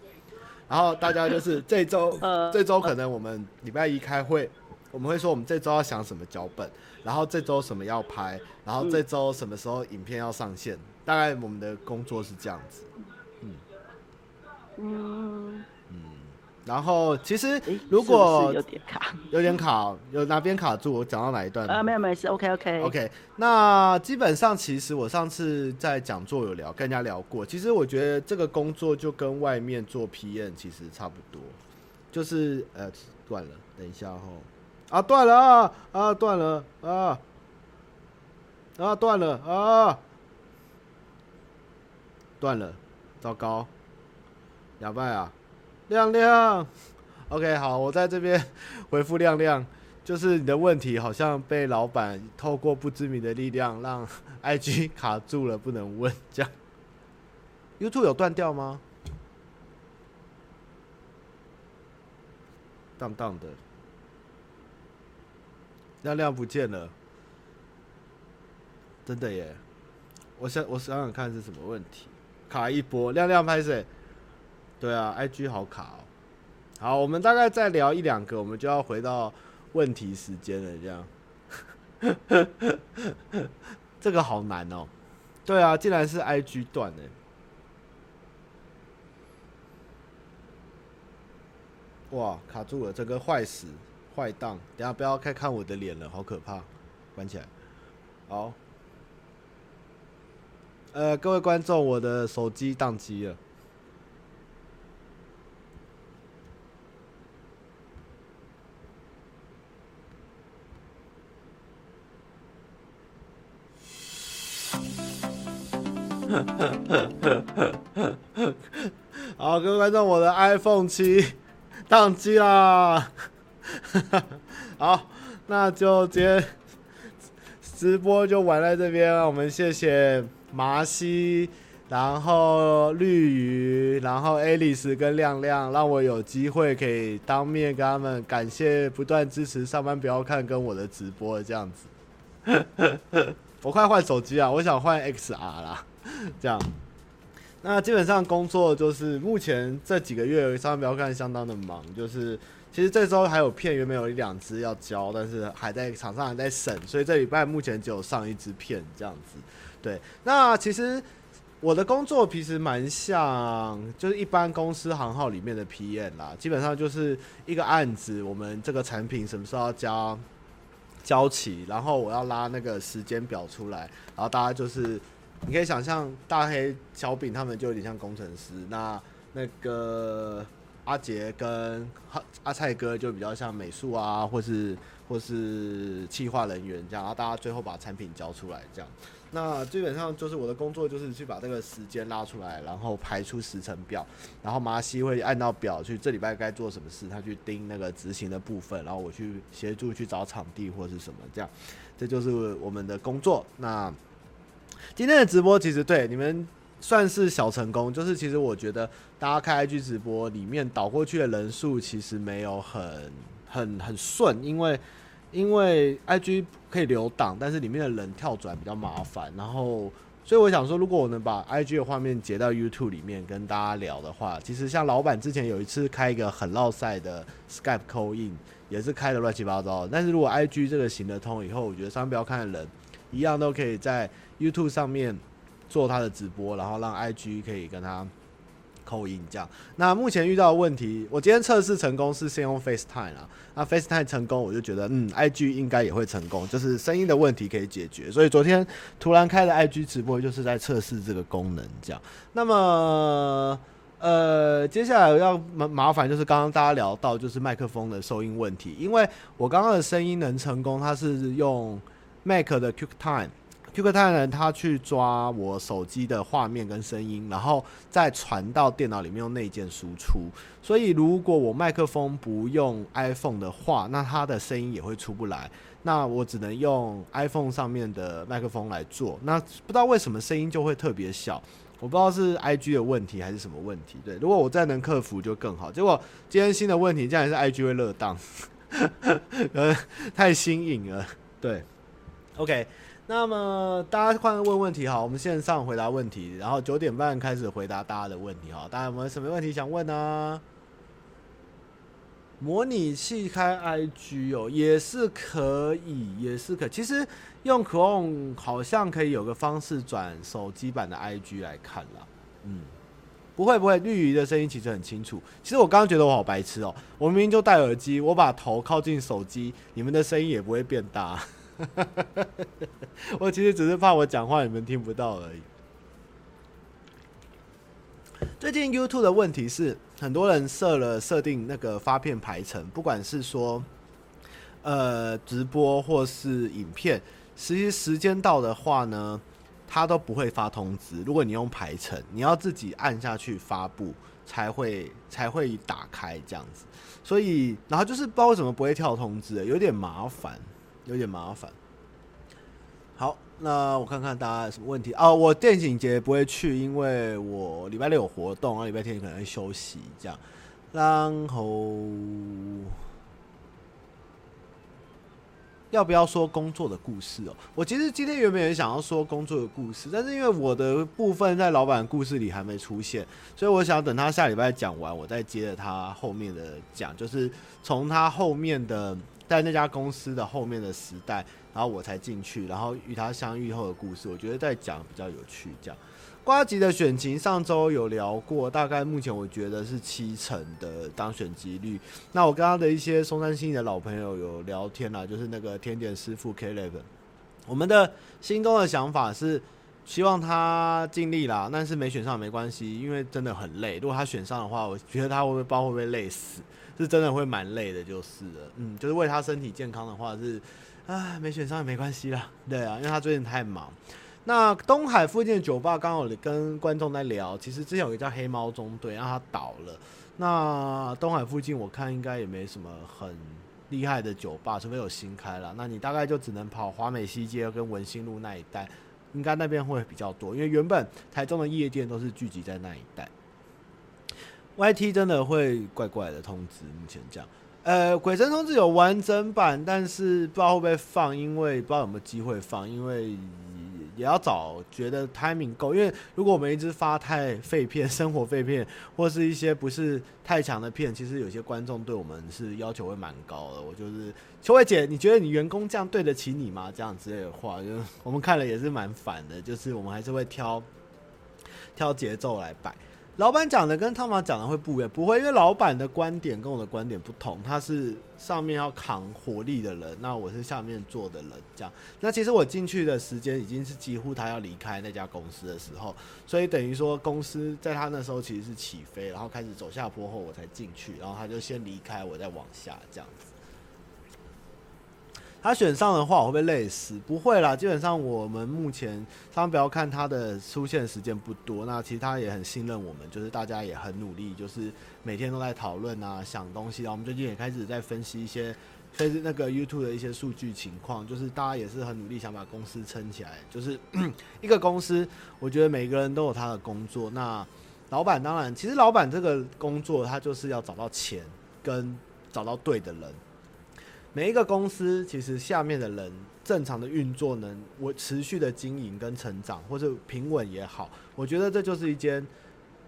然后大家就是这周，呃、这周可能我们礼拜一开会，我们会说我们这周要想什么脚本，然后这周什么要拍，然后这周什么时候影片要上线，大概我们的工作是这样子。嗯。嗯。然后其实如果有点卡，有点卡，有哪边卡住？我讲到哪一段？啊，没有没事，OK OK OK。那基本上其实我上次在讲座有聊，跟人家聊过。其实我觉得这个工作就跟外面做 PM 其实差不多，就是呃断了，等一下哈，啊断了啊啊断了啊啊断了啊断了，糟糕，哑巴啊！亮亮，OK，好，我在这边回复亮亮，就是你的问题好像被老板透过不知名的力量让 IG 卡住了，不能问，这样。YouTube 有断掉吗？当当的，亮亮不见了，真的耶！我想我想想看是什么问题，卡一波，亮亮拍谁？对啊，IG 好卡哦。好，我们大概再聊一两个，我们就要回到问题时间了。这样，这个好难哦。对啊，竟然是 IG 断呢。哇，卡住了，这个坏死坏档。等下不要再看我的脸了，好可怕。关起来。好。呃，各位观众，我的手机宕机了。好，各位观众，我的 iPhone 七宕机啦。好，那就今天直播就玩在这边。我们谢谢麻西，然后绿鱼，然后 Alice 跟亮亮，让我有机会可以当面跟他们感谢不断支持上班不要看跟我的直播这样子。我快换手机啊，我想换 XR 啦。这样，那基本上工作就是目前这几个月上班不要看相当的忙，就是其实这周还有片原本有一两支要交，但是还在场上还在审，所以这礼拜目前只有上一支片这样子。对，那其实我的工作其实蛮像，就是一般公司行号里面的 PM 啦，基本上就是一个案子，我们这个产品什么时候要交交期，然后我要拉那个时间表出来，然后大家就是。你可以想象大黑、小饼他们就有点像工程师，那那个阿杰跟阿蔡哥就比较像美术啊，或是或是企划人员这样，然后大家最后把产品交出来这样。那基本上就是我的工作，就是去把这个时间拉出来，然后排出时程表，然后麻西会按照表去这礼拜该做什么事，他去盯那个执行的部分，然后我去协助去找场地或是什么这样，这就是我们的工作。那今天的直播其实对你们算是小成功，就是其实我觉得大家开 IG 直播里面导过去的人数其实没有很很很顺，因为。因为 IG 可以留档，但是里面的人跳转比较麻烦，然后所以我想说，如果我能把 IG 的画面截到 YouTube 里面跟大家聊的话，其实像老板之前有一次开一个很烙赛的 Skype call in，也是开的乱七八糟。但是如果 IG 这个行得通以后，我觉得商标看的人一样都可以在 YouTube 上面做他的直播，然后让 IG 可以跟他。扣音这样，那目前遇到的问题，我今天测试成功是先用 FaceTime 啊，那 FaceTime 成功，我就觉得嗯，IG 应该也会成功，就是声音的问题可以解决，所以昨天突然开了 IG 直播，就是在测试这个功能这样。那么呃，接下来要麻麻烦就是刚刚大家聊到就是麦克风的收音问题，因为我刚刚的声音能成功，它是用 Mac 的 QuickTime。QuickTime 呢，它去抓我手机的画面跟声音，然后再传到电脑里面用内建输出。所以如果我麦克风不用 iPhone 的话，那它的声音也会出不来。那我只能用 iPhone 上面的麦克风来做。那不知道为什么声音就会特别小，我不知道是 IG 的问题还是什么问题。对，如果我再能克服就更好。结果今天新的问题竟然是 IG 会热档，呃，太新颖了。对，OK。那么大家快问问题哈，我们线上回答问题，然后九点半开始回答大家的问题哈。大家有没有什么问题想问呢？模拟器开 IG 哦，也是可以，也是可以。其实用 Chrome 好像可以有个方式转手机版的 IG 来看啦。嗯，不会不会，绿鱼的声音其实很清楚。其实我刚刚觉得我好白痴哦，我明明就戴耳机，我把头靠近手机，你们的声音也不会变大。我其实只是怕我讲话你们听不到而已。最近 YouTube 的问题是，很多人设了设定那个发片排程，不管是说呃直播或是影片，实际时间到的话呢，它都不会发通知。如果你用排程，你要自己按下去发布才会才会打开这样子。所以，然后就是不知道为什么不会跳通知，有点麻烦。有点麻烦。好，那我看看大家有什么问题啊？我电影节不会去，因为我礼拜六有活动，然后礼拜天可能会休息这样。然后要不要说工作的故事哦？我其实今天原本也想要说工作的故事，但是因为我的部分在老板故事里还没出现，所以我想等他下礼拜讲完，我再接着他后面的讲，就是从他后面的。在那家公司的后面的时代，然后我才进去，然后与他相遇后的故事，我觉得在讲比较有趣。这样，呱吉的选情上周有聊过，大概目前我觉得是七成的当选几率。那我跟他的一些松山新的老朋友有聊天啦，就是那个甜点师傅 K11，我们的心中的想法是希望他尽力啦，但是没选上没关系，因为真的很累。如果他选上的话，我觉得他会不会包会不会累死？是真的会蛮累的，就是了，嗯，就是为他身体健康的话是，啊，没选上也没关系啦，对啊，因为他最近太忙。那东海附近的酒吧刚好跟观众在聊，其实之前有个叫黑猫中队，让他倒了。那东海附近我看应该也没什么很厉害的酒吧，除非有新开了，那你大概就只能跑华美西街跟文心路那一带，应该那边会比较多，因为原本台中的夜店都是聚集在那一带。YT 真的会怪怪的通知，目前这样。呃，鬼神通知有完整版，但是不知道会不会放，因为不知道有没有机会放，因为也要找觉得 timing 够。因为如果我们一直发太废片、生活废片，或是一些不是太强的片，其实有些观众对我们是要求会蛮高的。我就是秋慧姐，你觉得你员工这样对得起你吗？这样之类的话，就我们看了也是蛮烦的。就是我们还是会挑挑节奏来摆。老板讲的跟汤马讲的会不一样，不会，因为老板的观点跟我的观点不同，他是上面要扛火力的人，那我是下面做的人，这样。那其实我进去的时间已经是几乎他要离开那家公司的时候，所以等于说公司在他那时候其实是起飞，然后开始走下坡后我才进去，然后他就先离开，我再往下这样子。他选上的话，我会不会累死？不会啦，基本上我们目前，他们不要看他的出现时间不多，那其实他也很信任我们，就是大家也很努力，就是每天都在讨论啊，想东西。然后我们最近也开始在分析一些，就是那个 YouTube 的一些数据情况，就是大家也是很努力想把公司撑起来。就是一个公司，我觉得每个人都有他的工作。那老板当然，其实老板这个工作，他就是要找到钱跟找到对的人。每一个公司其实下面的人正常的运作，能我持续的经营跟成长，或者平稳也好，我觉得这就是一件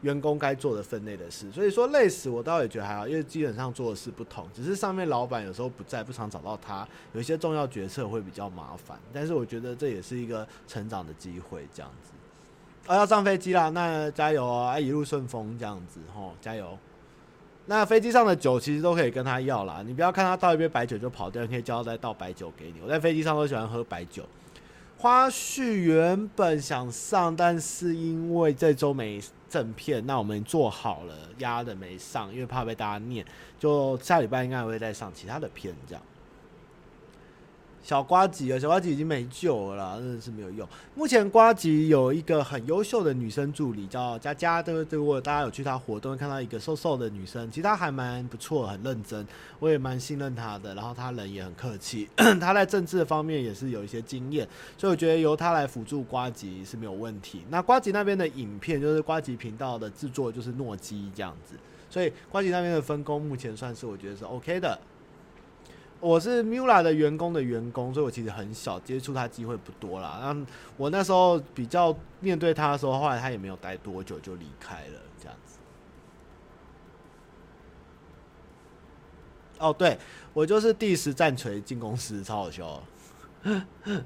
员工该做的分内的事。所以说累死我倒也觉得还好，因为基本上做的事不同，只是上面老板有时候不在，不常找到他，有一些重要决策会比较麻烦。但是我觉得这也是一个成长的机会，这样子。啊，要上飞机啦，那加油啊，一路顺风这样子吼，加油。那飞机上的酒其实都可以跟他要啦，你不要看他倒一杯白酒就跑掉，你可以叫他再倒白酒给你。我在飞机上都喜欢喝白酒。花絮原本想上，但是因为这周没正片，那我们做好了压的没上，因为怕被大家念，就下礼拜应该会再上其他的片这样。小瓜吉啊，小瓜吉已经没救了，真的是没有用。目前瓜吉有一个很优秀的女生助理叫佳佳，对对，如果大家有去她活动，看到一个瘦瘦的女生，其实她还蛮不错，很认真，我也蛮信任她的。然后她人也很客气，她在政治方面也是有一些经验，所以我觉得由她来辅助瓜吉是没有问题。那瓜吉那边的影片就是瓜吉频道的制作就是诺基这样子，所以瓜吉那边的分工目前算是我觉得是 OK 的。我是 Mula 的员工的员工，所以我其实很小接触他机会不多啦。然后我那时候比较面对他的时候，后来他也没有待多久就离开了，这样子。哦，对，我就是第十战锤进公司，超好笑。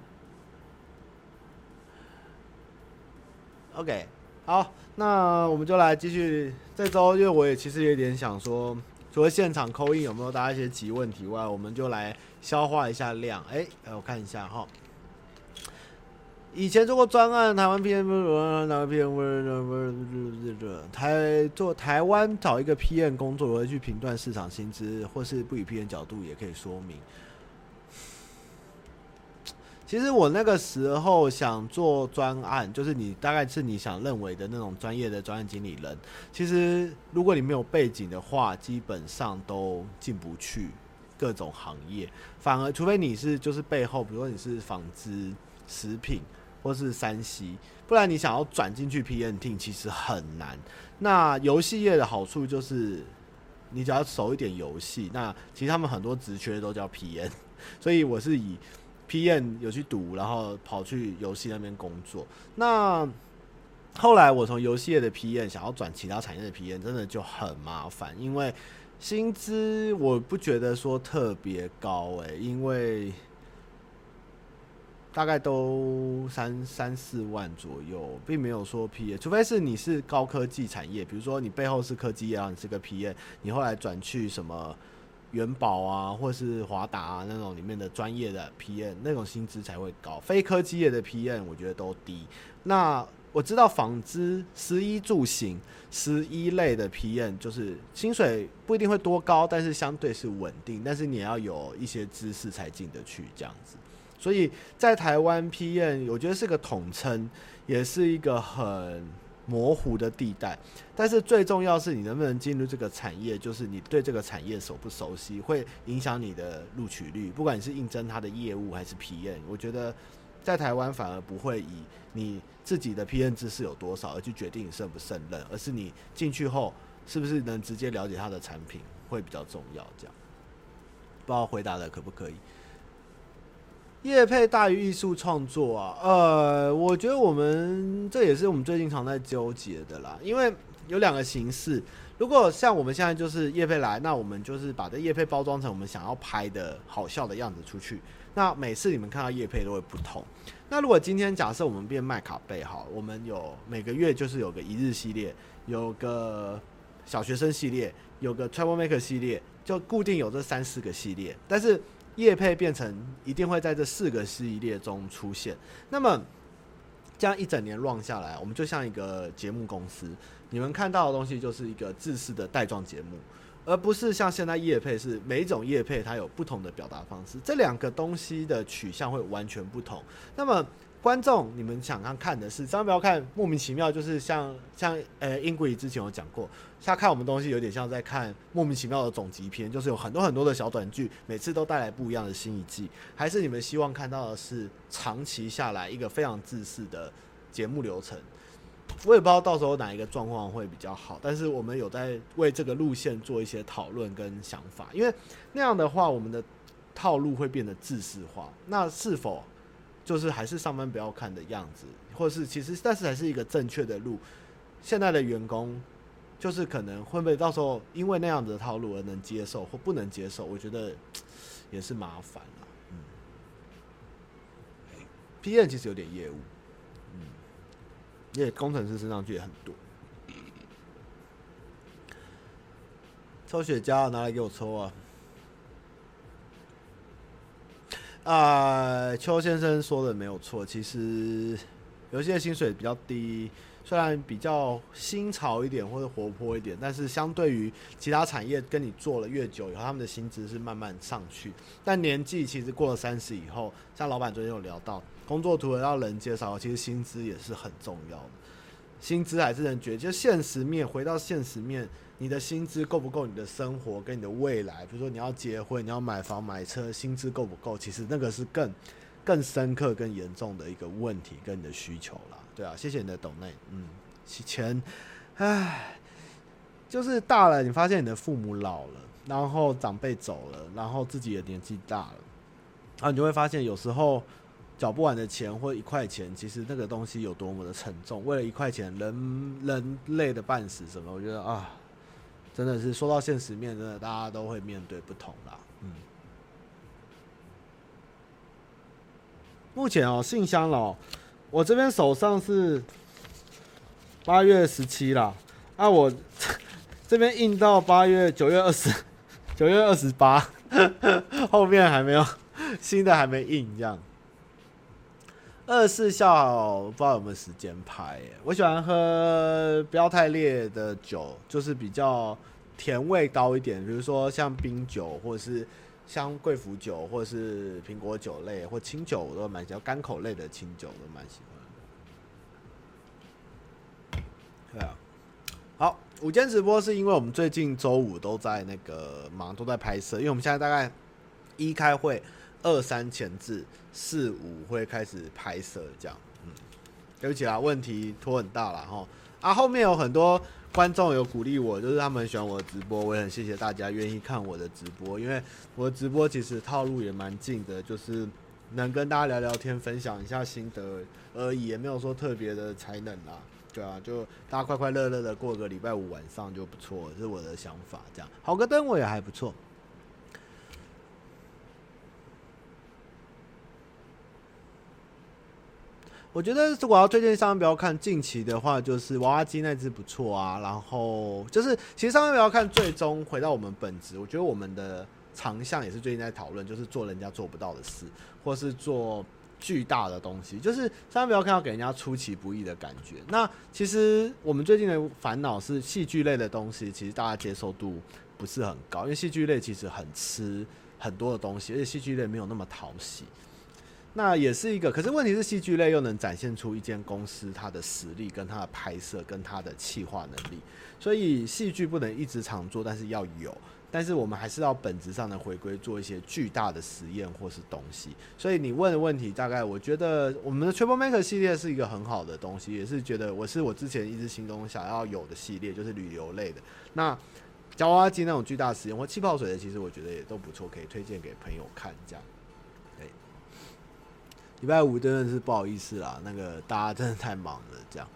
OK，好，那我们就来继续这周，因为我也其实有点想说。除了现场扣印有没有大家一些急问题外，我们就来消化一下量。哎、欸，我看一下哈。以前做过专案，台湾 PM，台湾 PM，台做台湾找一个 PM 工作，如何去评断市场薪资，或是不以 PM 角度也可以说明。其实我那个时候想做专案，就是你大概是你想认为的那种专业的专案经理人。其实如果你没有背景的话，基本上都进不去各种行业。反而除非你是就是背后，比如说你是纺织、食品或是山西，不然你想要转进去 P N T 其实很难。那游戏业的好处就是，你只要熟一点游戏，那其实他们很多职缺都叫 P N 所以我是以。PM 有去读，然后跑去游戏那边工作。那后来我从游戏业的 PM 想要转其他产业的 PM，真的就很麻烦，因为薪资我不觉得说特别高诶、因为大概都三三四万左右，并没有说 PM，除非是你是高科技产业，比如说你背后是科技业，你是个 PM，你后来转去什么。元宝啊，或是华达啊那种里面的专业的 PM，那种薪资才会高。非科技业的 PM，我觉得都低。那我知道纺织、食衣住行、食衣类的 PM，就是薪水不一定会多高，但是相对是稳定。但是你要有一些知识才进得去这样子。所以在台湾 PM，我觉得是个统称，也是一个很。模糊的地带，但是最重要是你能不能进入这个产业，就是你对这个产业熟不熟悉，会影响你的录取率。不管你是应征他的业务还是 PM，我觉得在台湾反而不会以你自己的 PM 知识有多少而去决定你胜不胜任，而是你进去后是不是能直接了解他的产品会比较重要。这样，不知道回答的可不可以？业配大于艺术创作啊，呃，我觉得我们这也是我们最近常在纠结的啦。因为有两个形式，如果像我们现在就是业配来，那我们就是把这业配包装成我们想要拍的好笑的样子出去。那每次你们看到业配都会不同。那如果今天假设我们变麦卡贝哈，我们有每个月就是有个一日系列，有个小学生系列，有个 Trouble Maker 系列，就固定有这三四个系列，但是叶配变成一定会在这四个系列中出现。那么这样一整年乱下来，我们就像一个节目公司，你们看到的东西就是一个自式的带状节目，而不是像现在叶配是每一种叶配它有不同的表达方式，这两个东西的取向会完全不同。那么观众，你们想看看的是，千万不要看莫名其妙，就是像像呃，英国之前有讲过，他看我们东西有点像在看莫名其妙的总集篇，就是有很多很多的小短剧，每次都带来不一样的新一季，还是你们希望看到的是长期下来一个非常自私的节目流程？我也不知道到时候哪一个状况会比较好，但是我们有在为这个路线做一些讨论跟想法，因为那样的话，我们的套路会变得自私化，那是否？就是还是上班不要看的样子，或是其实但是还是一个正确的路。现在的员工就是可能会不会到时候因为那样子的套路而能接受或不能接受，我觉得也是麻烦了。嗯，PM 其实有点业务，嗯，因为工程师身上去也很多。抽雪茄拿来给我抽啊！啊、呃，邱先生说的没有错。其实游戏的薪水比较低，虽然比较新潮一点或者活泼一点，但是相对于其他产业，跟你做了越久以后，他们的薪资是慢慢上去。但年纪其实过了三十以后，像老板昨天有聊到，工作图要人介绍，其实薪资也是很重要的。薪资还是能决，就现实面，回到现实面。你的薪资够不够？你的生活跟你的未来，比如说你要结婚，你要买房买车，薪资够不够？其实那个是更更深刻、更严重的一个问题跟你的需求啦。对啊，谢谢你的懂内，嗯，钱，唉，就是大了，你发现你的父母老了，然后长辈走了，然后自己也年纪大了，然后你就会发现有时候找不完的钱或一块钱，其实那个东西有多么的沉重。为了一块钱，人人累的半死，什么？我觉得啊。真的是说到现实面，真的大家都会面对不同啦。嗯，目前哦，信箱哦，我这边手上是八月十七啦，啊，我 这边印到八月九月二十九月二十八，后面还没有新的还没印这样。二四孝不知道有没有时间拍耶？我喜欢喝不要太烈的酒，就是比较甜味高一点，比如说像冰酒，或者是像贵腐酒，或者是苹果酒类或清酒，我都蛮喜欢。干口类的清酒都蛮喜欢。对啊，好，午间直播是因为我们最近周五都在那个忙，都在拍摄，因为我们现在大概一开会。二三前置，四五会开始拍摄，这样，嗯，对不起啊，问题拖很大了哈。啊，后面有很多观众有鼓励我，就是他们喜欢我的直播，我也很谢谢大家愿意看我的直播，因为我的直播其实套路也蛮近的，就是能跟大家聊聊天，分享一下心得而已，也没有说特别的才能啦，对啊，就大家快快乐乐的过个礼拜五晚上就不错，这是我的想法，这样，好个灯我也还不错。我觉得如果要推荐上面不要看近期的话，就是娃娃机那只不错啊。然后就是其实上面不要看，最终回到我们本质，我觉得我们的长项也是最近在讨论，就是做人家做不到的事，或是做巨大的东西。就是上面不要看，要给人家出其不意的感觉。那其实我们最近的烦恼是戏剧类的东西，其实大家接受度不是很高，因为戏剧类其实很吃很多的东西，而且戏剧类没有那么讨喜。那也是一个，可是问题是戏剧类又能展现出一间公司它的实力、跟它的拍摄、跟它的企划能力，所以戏剧不能一直常做，但是要有，但是我们还是要本质上的回归做一些巨大的实验或是东西。所以你问的问题，大概我觉得我们的 Trouble Maker 系列是一个很好的东西，也是觉得我是我之前一直心中想要有的系列，就是旅游类的。那夹娃娃机那种巨大实验或气泡水的，其实我觉得也都不错，可以推荐给朋友看这样。礼拜五真的是不好意思啦，那个大家真的太忙了，这样。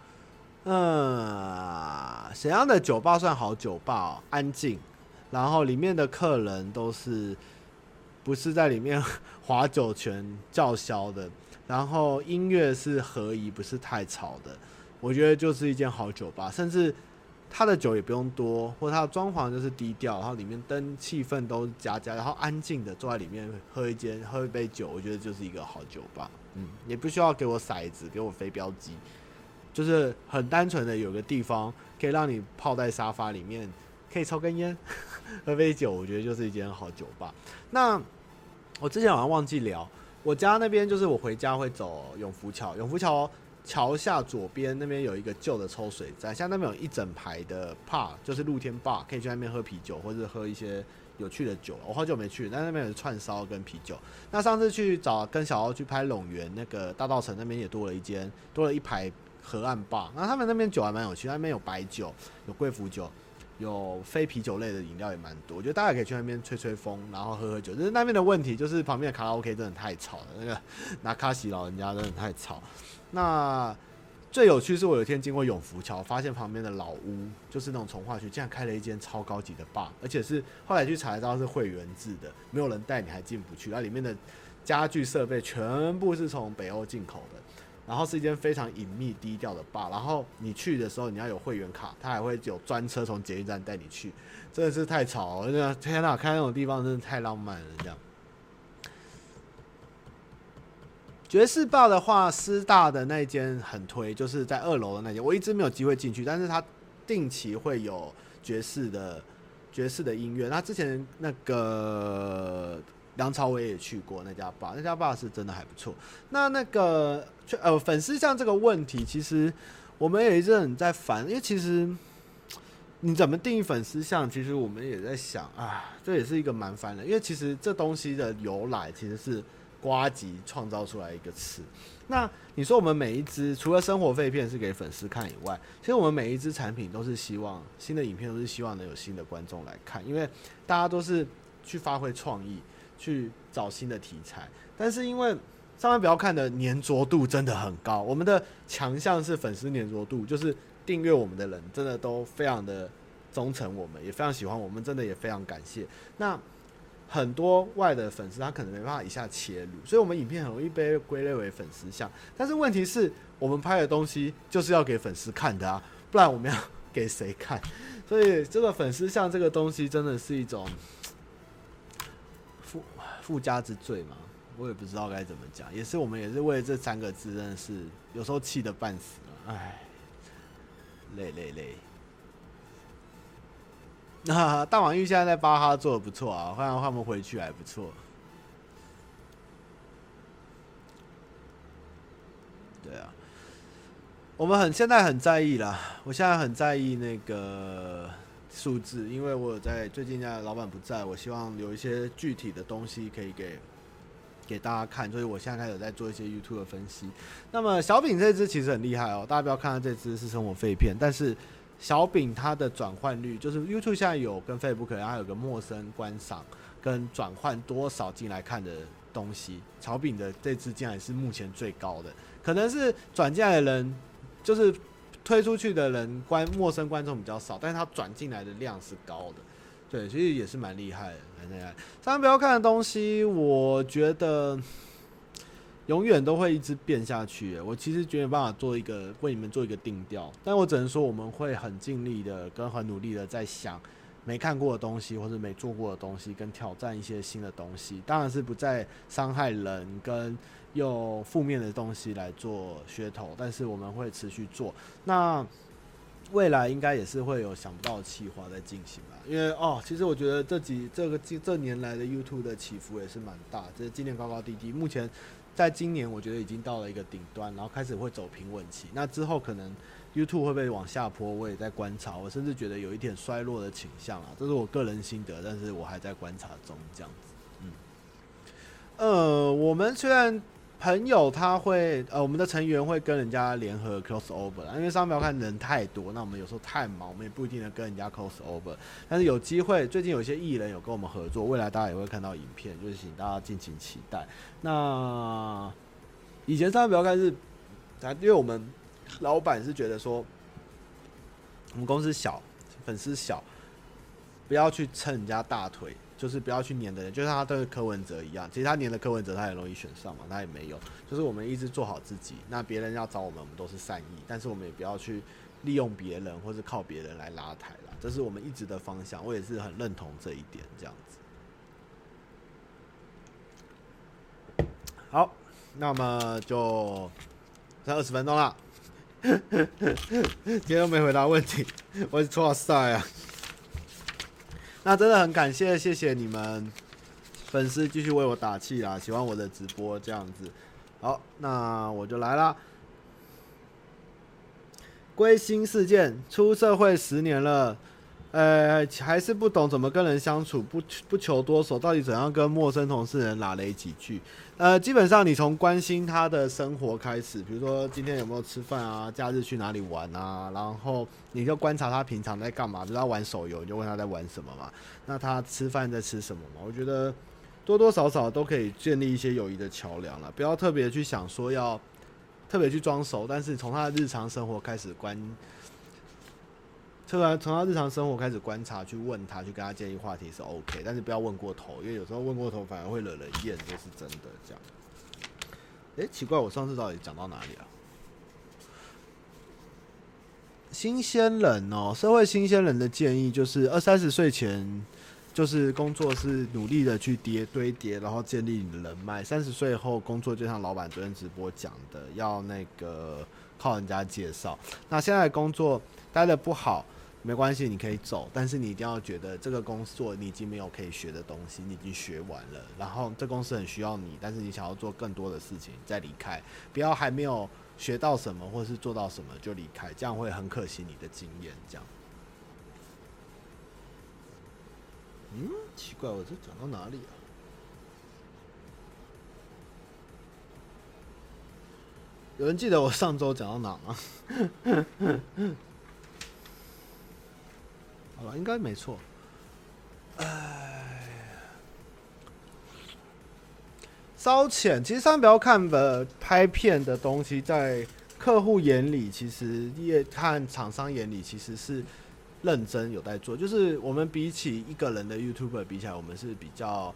嗯，沈阳的酒吧算好酒吧喔，安静，然后里面的客人都是不是在里面 划酒泉叫嚣的，然后音乐是合宜，不是太吵的，我觉得就是一间好酒吧。甚至它的酒也不用多，或者它的装潢就是低调，然后里面灯气氛都加加，然后安静的坐在里面喝一间喝一杯酒，我觉得就是一个好酒吧。嗯，也不需要给我骰子，给我飞镖机，就是很单纯的有个地方可以让你泡在沙发里面，可以抽根烟，喝杯酒，我觉得就是一间好酒吧。那我之前好像忘记聊，我家那边就是我回家会走永福桥，永福桥桥下左边那边有一个旧的抽水站，像那边有一整排的 bar，就是露天 bar，可以去那边喝啤酒或者喝一些有趣的酒。我好久没去，但那边有串烧跟啤酒。那上次去找跟小奥去拍陇园那个大道城那边也多了一间，多了一排河岸 bar。那他们那边酒还蛮有趣，那边有白酒，有贵腐酒。有非啤酒类的饮料也蛮多，我觉得大家可以去那边吹吹风，然后喝喝酒。就是那边的问题，就是旁边的卡拉 OK 真的太吵了，那个拿卡西老人家真的太吵。那最有趣是我有一天经过永福桥，发现旁边的老屋，就是那种从化区，竟然开了一间超高级的 bar，而且是后来去查得到是会员制的，没有人带你还进不去。那里面的家具设备全部是从北欧进口的。然后是一间非常隐秘低调的吧，然后你去的时候你要有会员卡，他还会有专车从捷运站带你去，真的是太吵了，天哪，看那种地方真的太浪漫了，这样。爵士吧的话，师大的那间很推，就是在二楼的那间，我一直没有机会进去，但是他定期会有爵士的爵士的音乐，他之前那个。梁朝伟也去过那家吧那家 bar 是真的还不错。那那个呃粉丝像这个问题，其实我们也一直很在烦，因为其实你怎么定义粉丝像，其实我们也在想啊，这也是一个蛮烦的。因为其实这东西的由来其实是呱吉创造出来一个词。那你说我们每一支除了生活废片是给粉丝看以外，其实我们每一支产品都是希望新的影片都是希望能有新的观众来看，因为大家都是去发挥创意。去找新的题材，但是因为上班不要看的粘着度真的很高，我们的强项是粉丝粘着度，就是订阅我们的人真的都非常的忠诚，我们也非常喜欢我们，真的也非常感谢。那很多外的粉丝他可能没办法一下切入，所以我们影片很容易被归类为粉丝像。但是问题是我们拍的东西就是要给粉丝看的啊，不然我们要 给谁看？所以这个粉丝像这个东西真的是一种。附加之罪嘛，我也不知道该怎么讲，也是我们也是为了这三个字，真的是有时候气得半死了，哎，累累累。那大王玉现在在巴哈做的不错啊，欢迎他们回去还不错。对啊，我们很现在很在意啦，我现在很在意那个。数字，因为我有在最近家老板不在，我希望有一些具体的东西可以给给大家看，所以我现在开始在做一些 YouTube 的分析。那么小饼这支其实很厉害哦，大家不要看到这支是生活废片，但是小饼它的转换率，就是 YouTube 现在有跟 Facebook 然后有个陌生观赏跟转换多少进来看的东西，小饼的这支竟然是目前最高的，可能是转进来的人就是。推出去的人观陌生观众比较少，但是他转进来的量是高的，对，其实也是蛮厉害的，蛮厉害。三万不要看的东西，我觉得永远都会一直变下去。我其实觉得没办法做一个为你们做一个定调，但我只能说我们会很尽力的跟很努力的在想没看过的东西或者没做过的东西，跟挑战一些新的东西，当然是不再伤害人跟。用负面的东西来做噱头，但是我们会持续做。那未来应该也是会有想不到的企划在进行吧？因为哦，其实我觉得这几这个这年来的 YouTube 的起伏也是蛮大，就是今年高高低低。目前在今年，我觉得已经到了一个顶端，然后开始会走平稳期。那之后可能 YouTube 会不会往下坡？我也在观察，我甚至觉得有一点衰落的倾向啊，这是我个人心得，但是我还在观察中，这样子。嗯，呃，我们虽然。朋友他会呃，我们的成员会跟人家联合 cross over，因为上面要看人太多，那我们有时候太忙，我们也不一定能跟人家 cross over。但是有机会，最近有些艺人有跟我们合作，未来大家也会看到影片，就是请大家敬请期待。那以前上面不要看是，啊，因为我们老板是觉得说，我们公司小，粉丝小，不要去蹭人家大腿。就是不要去黏的人，就像他对柯文哲一样，其实他黏的柯文哲，他也容易选上嘛，他也没有。就是我们一直做好自己，那别人要找我们，我们都是善意，但是我们也不要去利用别人或是靠别人来拉抬了，这是我们一直的方向，我也是很认同这一点，这样子。好，那么就才二十分钟了，今天都没回答问题，我是错赛啊。那真的很感谢，谢谢你们粉丝继续为我打气啦，喜欢我的直播这样子。好，那我就来啦。归心似箭，出社会十年了，呃，还是不懂怎么跟人相处，不不求多手，到底怎样跟陌生同事人拉雷几句？呃，基本上你从关心他的生活开始，比如说今天有没有吃饭啊，假日去哪里玩啊，然后你就观察他平常在干嘛，比如他玩手游，你就问他在玩什么嘛。那他吃饭在吃什么嘛？我觉得多多少少都可以建立一些友谊的桥梁了，不要特别去想说要特别去装熟，但是从他的日常生活开始观。突然从他日常生活开始观察，去问他，去跟他建议话题是 OK，但是不要问过头，因为有时候问过头反而会惹人厌，这是真的。这样，哎、奇怪，我上次到底讲到哪里啊？新鲜人哦，社会新鲜人的建议就是二三十岁前，就是工作是努力的去叠堆叠，然后建立你的人脉。三十岁后工作就像老板昨天直播讲的，要那个靠人家介绍。那现在工作待得不好。没关系，你可以走，但是你一定要觉得这个工作你已经没有可以学的东西，你已经学完了。然后这公司很需要你，但是你想要做更多的事情再离开，不要还没有学到什么或是做到什么就离开，这样会很可惜你的经验。这样，嗯，奇怪，我这讲到哪里啊？有人记得我上周讲到哪吗？好吧，应该没错。哎，烧钱，其实上不要看的拍片的东西，在客户眼里，其实也看厂商眼里，其实是认真有在做。就是我们比起一个人的 YouTuber 比起来，我们是比较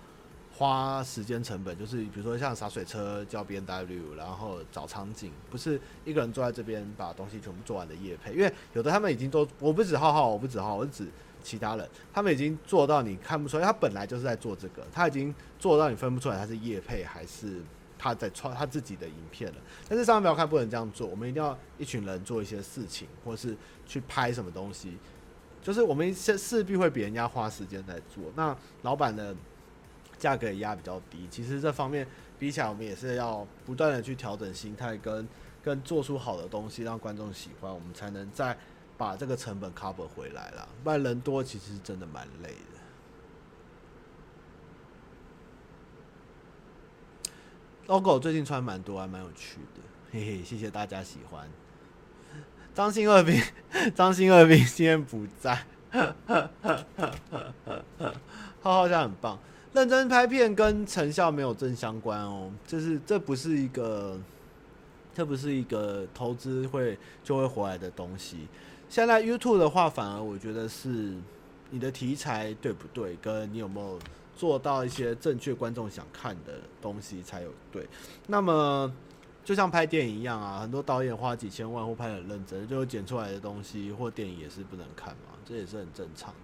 花时间成本。就是比如说像洒水车叫 BMW，然后找场景，不是一个人坐在这边把东西全部做完的业配，因为有的他们已经都，我不止浩浩，我不止浩浩，我是指其他人，他们已经做到你看不出来，他本来就是在做这个，他已经做到你分不出来他是业配还是他在创他自己的影片了。但是上面不要看，不能这样做，我们一定要一群人做一些事情，或是去拍什么东西，就是我们势势必会比人家花时间在做。那老板的价格也压比较低，其实这方面比起来，我们也是要不断的去调整心态，跟跟做出好的东西，让观众喜欢，我们才能再。把这个成本 cover 回来了，不然人多其实真的蛮累的。logo 最近穿蛮多，还蛮有趣的，嘿嘿，谢谢大家喜欢。张新二兵，张新二兵今天不在，浩浩像很棒，认真拍片跟成效没有正相关哦，就是这不是一个，这不是一个投资会就会回来的东西。现在 YouTube 的话，反而我觉得是你的题材对不对，跟你有没有做到一些正确观众想看的东西才有对。那么就像拍电影一样啊，很多导演花几千万或拍很认真，就剪出来的东西或电影也是不能看嘛，这也是很正常。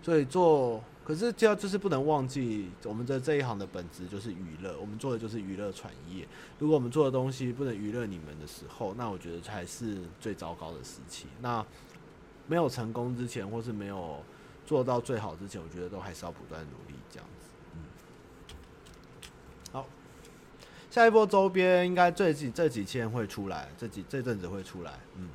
所以做，可是就要就是不能忘记，我们的这一行的本质就是娱乐，我们做的就是娱乐产业。如果我们做的东西不能娱乐你们的时候，那我觉得才是最糟糕的时期。那没有成功之前，或是没有做到最好之前，我觉得都还是要不断努力这样子。嗯，好，下一波周边应该这几这几天会出来，这几这阵子会出来。嗯，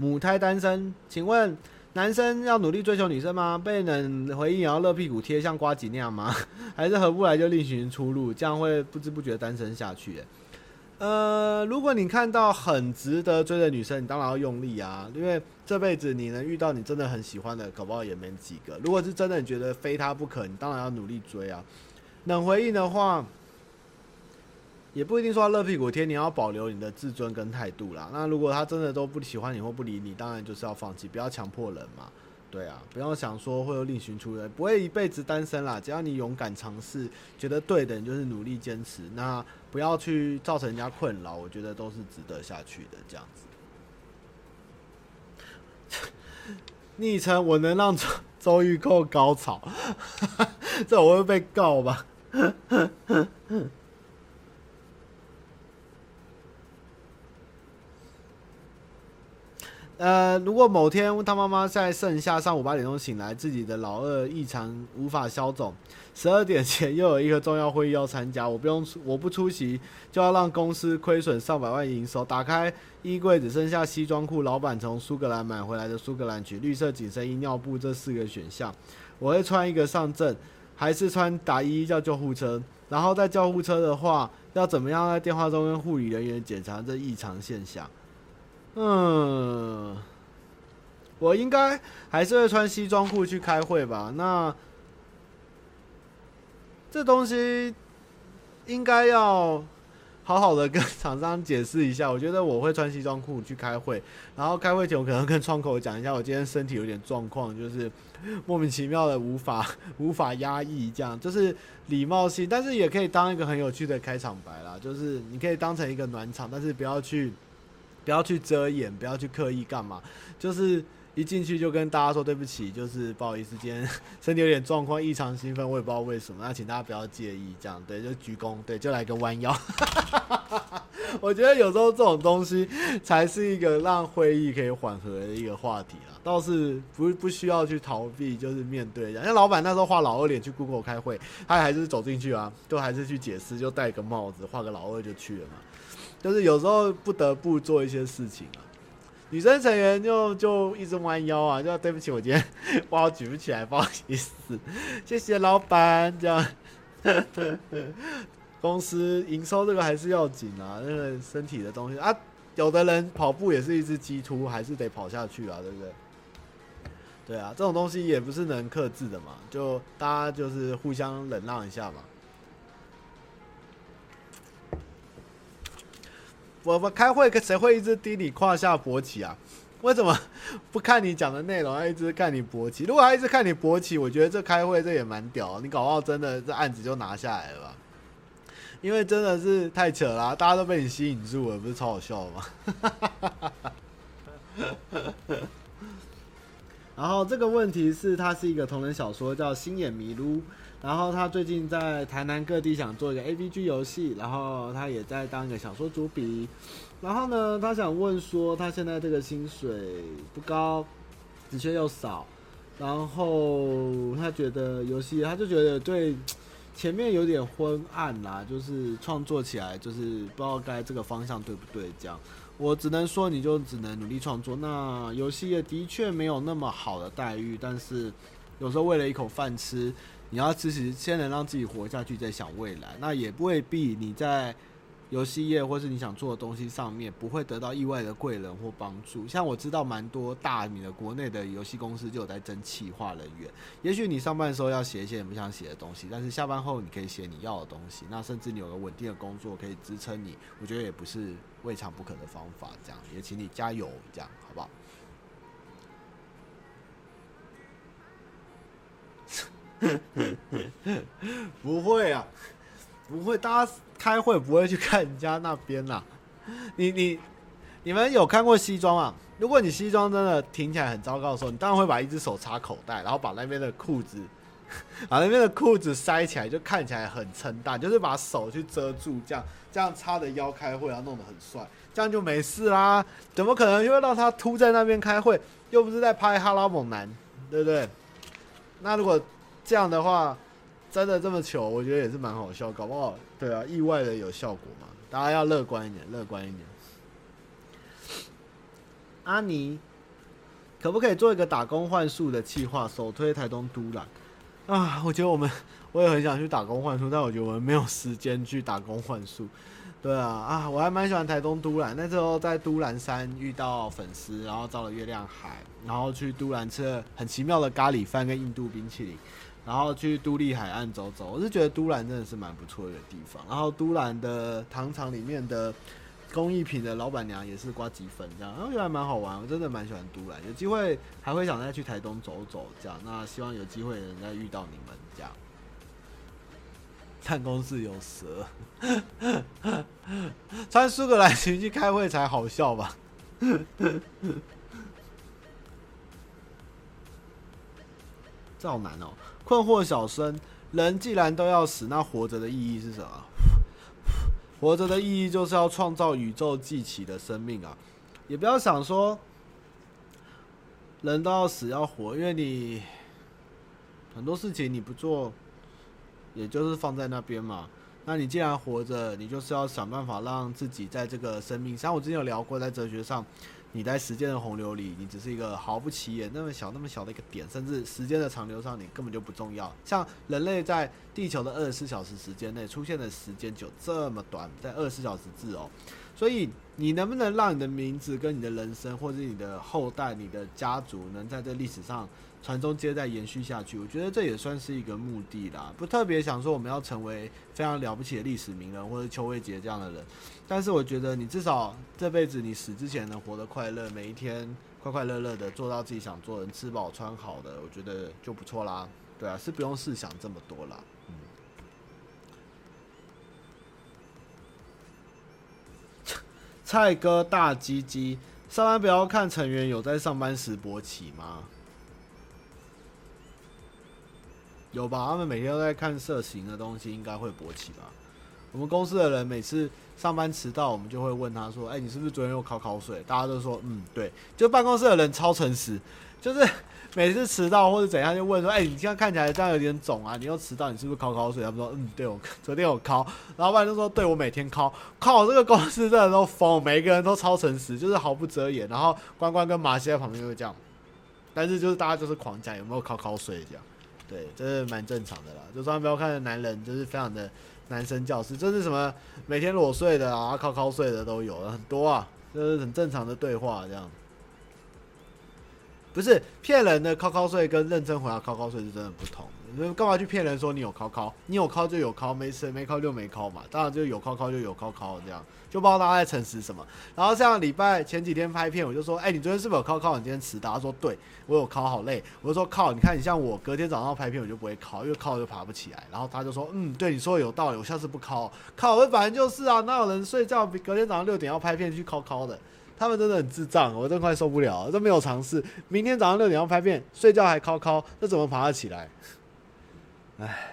母胎单身，请问男生要努力追求女生吗？被冷回应也要热屁股贴，像瓜吉那样吗？还是合不来就另寻出路？这样会不知不觉单身下去？呃，如果你看到很值得追的女生，你当然要用力啊，因为这辈子你能遇到你真的很喜欢的，搞不好也没几个。如果是真的你觉得非她不可，你当然要努力追啊。冷回应的话，也不一定说要热屁股贴，你要保留你的自尊跟态度啦。那如果他真的都不喜欢你或不理你，当然就是要放弃，不要强迫人嘛。对啊，不要想说会有另寻出人，不会一辈子单身啦。只要你勇敢尝试，觉得对的，你就是努力坚持，那不要去造成人家困扰，我觉得都是值得下去的。这样子，昵称我能让周周玉够高潮，这我会被告吧？呃，如果某天他妈妈在盛夏上午八点钟醒来，自己的老二异常无法消肿，十二点前又有一个重要会议要参加，我不用出，我不出席就要让公司亏损上百万营收。打开衣柜只剩下西装裤，老板从苏格兰买回来的苏格兰裙、绿色紧身衣、尿布这四个选项，我会穿一个上阵，还是穿打衣叫救护车？然后在救护车的话，要怎么样在电话中跟护理人员检查这异常现象？嗯，我应该还是会穿西装裤去开会吧。那这东西应该要好好的跟厂商解释一下。我觉得我会穿西装裤去开会，然后开会前我可能跟窗口讲一下，我今天身体有点状况，就是莫名其妙的无法 无法压抑，这样就是礼貌性，但是也可以当一个很有趣的开场白啦。就是你可以当成一个暖场，但是不要去。不要去遮掩，不要去刻意干嘛，就是一进去就跟大家说对不起，就是不好意思，今天身体有点状况，异常兴奋，我也不知道为什么，那请大家不要介意，这样对，就鞠躬，对，就来个弯腰。我觉得有时候这种东西才是一个让会议可以缓和的一个话题啊，倒是不不需要去逃避，就是面对。像老板那时候画老二脸去 Google 开会，他还是走进去啊，都还是去解释，就戴个帽子画个老二就去了嘛。就是有时候不得不做一些事情啊，女生成员就就一直弯腰啊，就对不起，我今天我举不起来，不好意思，谢谢老板。这样，公司营收这个还是要紧啊，那个身体的东西啊，有的人跑步也是一只鸡突，还是得跑下去啊，对不对？对啊，这种东西也不是能克制的嘛，就大家就是互相忍让一下嘛。我们开会，谁会一直低你胯下勃起啊？为什么不看你讲的内容，要一直看你勃起？如果他一直看你勃起，我觉得这开会这也蛮屌。你搞不好真的这案子就拿下来了吧？因为真的是太扯了，大家都被你吸引住了，不是超好笑吗？然后这个问题是，它是一个同人小说，叫《星野迷路》。然后他最近在台南各地想做一个 AVG 游戏，然后他也在当一个小说主笔。然后呢，他想问说，他现在这个薪水不高，的确又少，然后他觉得游戏，他就觉得对前面有点昏暗啦，就是创作起来就是不知道该这个方向对不对。这样，我只能说你就只能努力创作。那游戏也的确没有那么好的待遇，但是有时候为了一口饭吃。你要支持，先能让自己活下去，再想未来。那也未必你在游戏业或是你想做的东西上面不会得到意外的贵人或帮助。像我知道蛮多大米的国内的游戏公司就有在争企划人员。也许你上班的时候要写一些你不想写的东西，但是下班后你可以写你要的东西。那甚至你有个稳定的工作可以支撑你，我觉得也不是未尝不可的方法。这样也请你加油，这样好不好？不会啊，不会，大家开会不会去看人家那边呐、你你你们有看过西装啊？如果你西装真的挺起来很糟糕的时候，你当然会把一只手插口袋，然后把那边的裤子，把那边的裤子塞起来，就看起来很撑大，就是把手去遮住，这样这样叉着腰开会，然后弄得很帅，这样就没事啦。怎么可能就会让他凸在那边开会？又不是在拍哈拉猛男，对不对？那如果。这样的话，真的这么糗，我觉得也是蛮好笑，搞不好对啊，意外的有效果嘛。大家要乐观一点，乐观一点。阿尼，可不可以做一个打工换宿的计划，首推台东都兰啊？我觉得我们 我也很想去打工换宿，但我觉得我们没有时间去打工换宿。对啊，啊，我还蛮喜欢台东都兰。那时候在都兰山遇到粉丝，然后到了月亮海，然后去都兰吃了很奇妙的咖喱饭跟印度冰淇淋。然后去都立海岸走走，我是觉得都兰真的是蛮不错的地方。然后都兰的糖厂里面的工艺品的老板娘也是刮几粉这样，然后觉得还蛮好玩，我真的蛮喜欢都兰，有机会还会想再去台东走走这样。那希望有机会能再遇到你们这样。办公室有蛇，穿苏格兰裙去开会才好笑吧？这好难哦！困惑小生，人既然都要死，那活着的意义是什么？活着的意义就是要创造宇宙记起的生命啊！也不要想说人都要死要活，因为你很多事情你不做，也就是放在那边嘛。那你既然活着，你就是要想办法让自己在这个生命，像我之前有聊过，在哲学上。你在时间的洪流里，你只是一个毫不起眼、那么小、那么小的一个点，甚至时间的长流上，你根本就不重要。像人类在地球的二十四小时时间内出现的时间就这么短，在二十四小时制哦。所以你能不能让你的名字跟你的人生，或者你的后代、你的家族，能在这历史上传宗接代、延续下去？我觉得这也算是一个目的啦。不特别想说我们要成为非常了不起的历史名人，或者邱威杰这样的人。但是我觉得，你至少这辈子你死之前能活得快乐，每一天快快乐乐的做到自己想做的，吃饱穿好的，我觉得就不错啦。对啊，是不用试想这么多啦。嗯。蔡哥大鸡鸡，上班不要看成员有在上班时勃起吗？有吧，他们每天都在看色情的东西，应该会勃起吧。我们公司的人每次上班迟到，我们就会问他说：“哎，你是不是昨天又考考睡？”大家都说：“嗯，对。”就办公室的人超诚实，就是每次迟到或者怎样，就问说：“哎，你现在看起来这样有点肿啊，你又迟到，你是不是考考睡？”他们说：“嗯，对，我昨天有考。”老板就说：“对，我每天考。”靠，这个公司真的都疯，每一个人都超诚实，就是毫不遮掩。然后关关跟马西在旁边就会这样，但是就是大家就是狂讲有没有考考睡这样，对，这是蛮正常的啦。就上班不要看的男人，就是非常的。男生教师，这是什么？每天裸睡的啊，靠靠睡的都有很多啊，这是很正常的对话，这样。不是骗人的，靠靠睡跟认真回答靠靠睡是真的不同。你干嘛去骗人说你有靠靠？你有靠就有靠，没事没靠就没靠嘛。当然就有靠靠就有靠靠这样，就不知道大家在诚实什么。然后像礼拜前几天拍片，我就说，哎、你昨天是不是有考考？你今天迟到？他说对，我有考，好累。我就说靠，你看你像我隔天早上拍片，我就不会考，因为考就爬不起来。然后他就说，嗯，对，你说的有道理，我下次不考。考我反正就是啊，哪有人睡觉隔天早上六点要拍片去考考的？他们真的很智障，我真快受不了了，都没有尝试。明天早上六点要拍片，睡觉还考考，这怎么爬得起来？唉，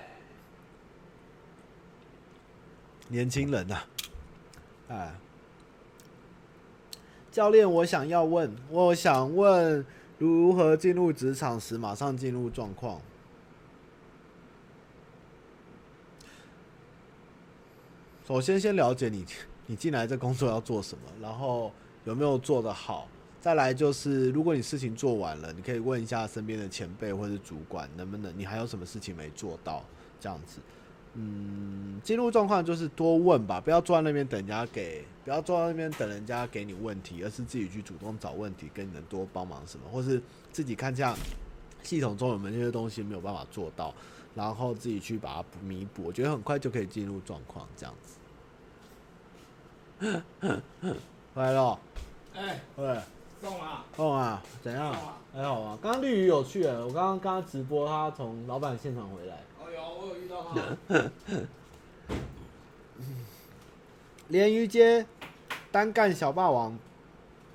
年轻人呐、啊，哎，教练，我想要问，我想问如何进入职场时马上进入状况。首先，先了解你，你进来这工作要做什么，然后有没有做得好。再来就是，如果你事情做完了，你可以问一下身边的前辈或者主管，能不能你还有什么事情没做到？这样子，嗯，进入状况就是多问吧，不要坐在那边等人家给，不要坐在那边等人家给你问题，而是自己去主动找问题，跟你能多帮忙什么，或是自己看一下系统中有没有那些东西没有办法做到，然后自己去把它弥补。我觉得很快就可以进入状况，这样子。回来了，哎，喂。送啊！送啊！怎样？还好啊。刚刚绿鱼有趣了，我刚刚刚刚直播，他从老板现场回来。鲢，鱼街单干小霸王，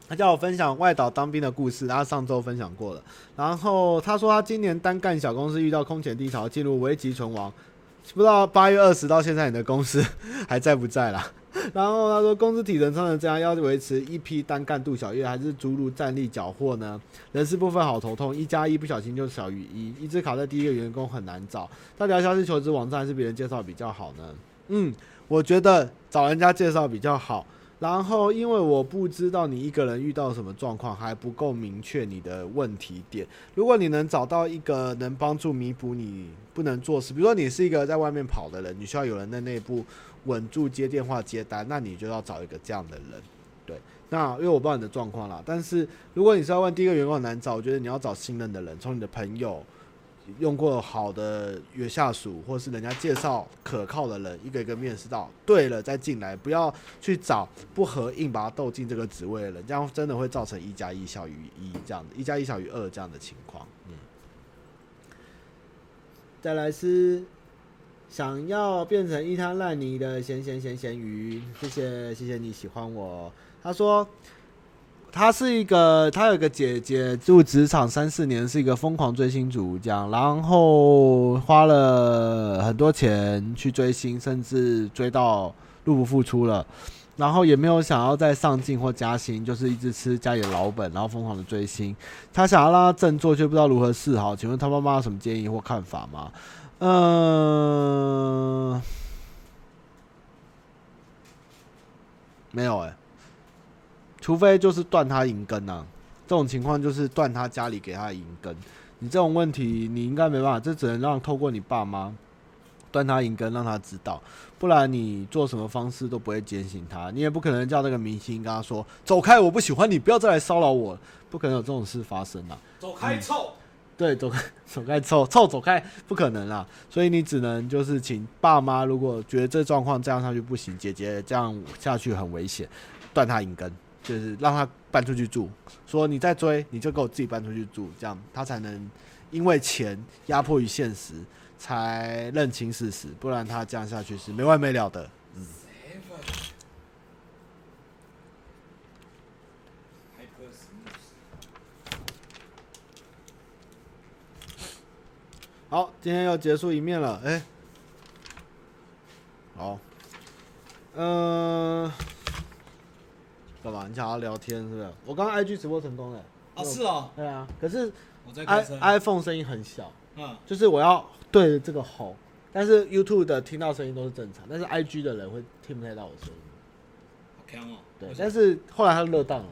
他叫我分享外岛当兵的故事，他上周分享过了。然后他说他今年单干小公司遇到空前低潮，进入危急存亡。不知道八月二十到现在你的公司 还在不在了？然后他说，公司体能上的这样，要维持一批单干度小月，还是诸如战力缴获呢？人事部分好头痛，一加一不小心就小于一，一直卡在第一个员工很难找。到底要消息求职网站还是别人介绍比较好呢？嗯，我觉得找人家介绍比较好。然后，因为我不知道你一个人遇到什么状况，还不够明确你的问题点。如果你能找到一个能帮助弥补你不能做事，比如说你是一个在外面跑的人，你需要有人在内部稳住接电话接单，那你就要找一个这样的人。对，那因为我不知道你的状况啦，但是如果你是要问第一个员工很难找，我觉得你要找信任的人，从你的朋友。用过好的原下属，或是人家介绍可靠的人，一个一个面试到对了再进来，不要去找不合硬把他斗进这个职位的人，这样真的会造成一加一小于一这样的，一加一小于二这样的情况。嗯，再来是想要变成一滩烂泥的咸咸咸咸鱼，谢谢谢谢你喜欢我。他说。他是一个，他有一个姐姐，入职场三四年，是一个疯狂追星族，这样，然后花了很多钱去追星，甚至追到入不敷出了，然后也没有想要再上进或加薪，就是一直吃家里的老本，然后疯狂的追星。他想要让他振作，却不知道如何是好。请问他妈妈有什么建议或看法吗？嗯、没有哎、除非就是断他银根呐，这种情况就是断他家里给他的银根。你这种问题你应该没办法，这只能让透过你爸妈断他银根，让他知道，不然你做什么方式都不会坚信他。你也不可能叫那个明星跟他说走开，我不喜欢你，不要再来骚扰我，不可能有这种事发生啊。走开臭、对，走开，走开臭臭走开，不可能啦。所以你只能就是请爸妈，如果觉得这状况这样下去不行，姐姐这样下去很危险，断他银根。就是让他搬出去住，说你再追，你就给我自己搬出去住，这样他才能因为钱压迫于现实，才认清事实，不然他这样下去是没完没了的。嗯。好，今天要结束一面了，哎、欸，好，嗯、呃。干嘛？你想要聊天是不是？我刚刚 IG 直播成功了。啊，是哦。对啊，可是 i iPhone 声音很小。嗯。就是我要对着这个吼，但是 YouTube 的听到声音都是正常，但是 IG 的人会听不太到我声音。好强哦。对，但是后来他热档了。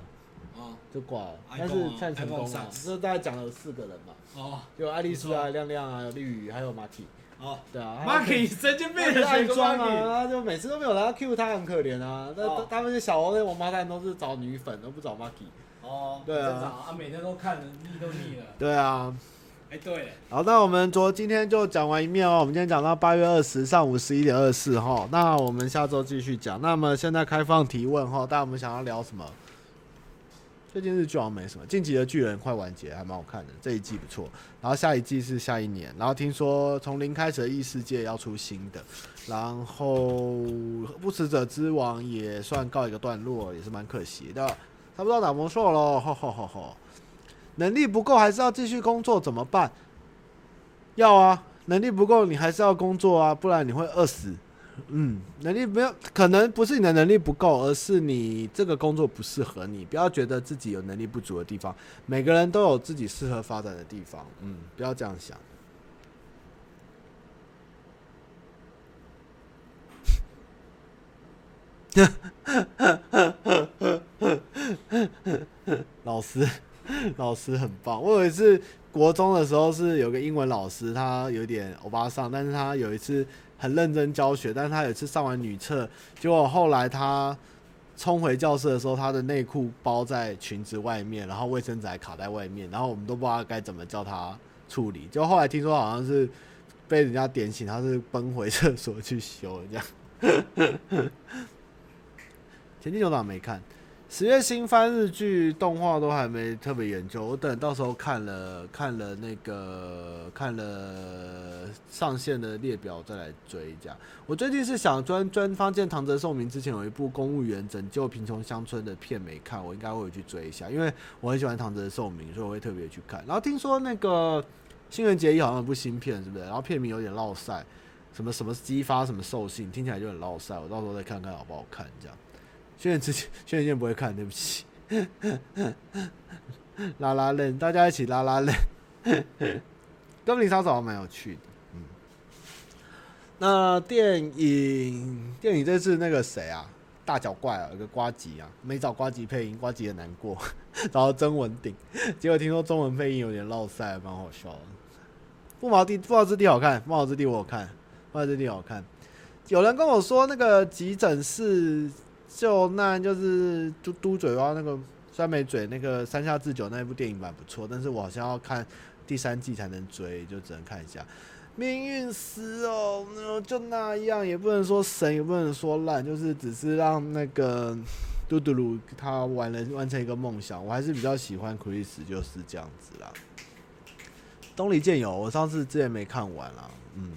啊。就挂了。但是现在成功了。就是大概讲了四个人嘛。哦。有爱丽丝啊，亮亮啊，有绿雨，还有马体。哦，对啊，Marky 神经病，的爱装啊，就每次都没有人要 Q 他，很可怜啊。那、哦、他们小王那王八蛋都是找女粉，都不找 Marky。哦，对啊，啊，每天都看了腻都腻了。对啊，哎、欸，对。好，那我们昨今天就讲完一面哦。我们今天讲到八月二十上午十一点二十四哈，那我们下周继续讲。那么现在开放提问哈，大家我们想要聊什么？最近日剧好像没什么，《晋级的巨人》快完结，还蛮好看的，这一季不错。然后下一季是下一年，然后听说从零开始的异世界要出新的，然后《不死者之王》也算告一个段落，也是蛮可惜的。差不多打魔兽喽，吼吼吼吼！能力不够还是要继续工作怎么办？要啊，能力不够你还是要工作啊，不然你会饿死。嗯，能力没有，可能不是你的能力不够，而是你这个工作不适合你。不要觉得自己有能力不足的地方，每个人都有自己适合发展的地方。嗯，不要这样想。老师，老师很棒。我有一次国中的时候是有个英文老师，他有点欧巴桑，但是他有一次。很认真教学，但是他有一次上完女厕，结果后来他冲回教室的时候，他的内裤包在裙子外面，然后卫生纸还卡在外面，然后我们都不知道该怎么叫他处理。就后来听说好像是被人家点醒，他是奔回厕所去修这样。前进牛党没看。十月新番日剧动画都还没特别研究，我等到时候看了看了那个看了上线的列表再来追。一下，我最近是想专专方见唐泽寿明之前有一部公务员拯救贫穷乡村的片没看，我应该会去追一下，因为我很喜欢唐泽寿明，所以我会特别去看。然后听说那个新垣结衣好像有部新片，是不是？然后片名有点烙赛，什么什么激发什么兽性，听起来就很烙赛，我到时候再看看好不好看，这样。轩辕之，轩辕剑不会看，对不起。拉拉链，大家一起拉拉链。哥林杀手还蛮有趣的，嗯。那电影，电影这次那个谁啊，大脚怪啊，有个瓜吉啊，没找瓜吉配音，瓜吉也难过。然后曾文鼎，结果听说中文配音有点落赛，蛮好笑的。不毛地，不毛之地好看，不毛之地我有看，不毛之地好看。有人跟我说那个急诊室。就那就是嘟嘟嘴巴那个酸梅嘴那个山下智久那一部电影版不错，但是我好像要看第三季才能追，就只能看一下。命运石哦，就那样，也不能说神，也不能说烂，就是只是让那个 嘟嘟噜他完了完成一个梦想。我还是比较喜欢 Chris，就是这样子啦。东离剑友，我上次之前没看完啦。嗯，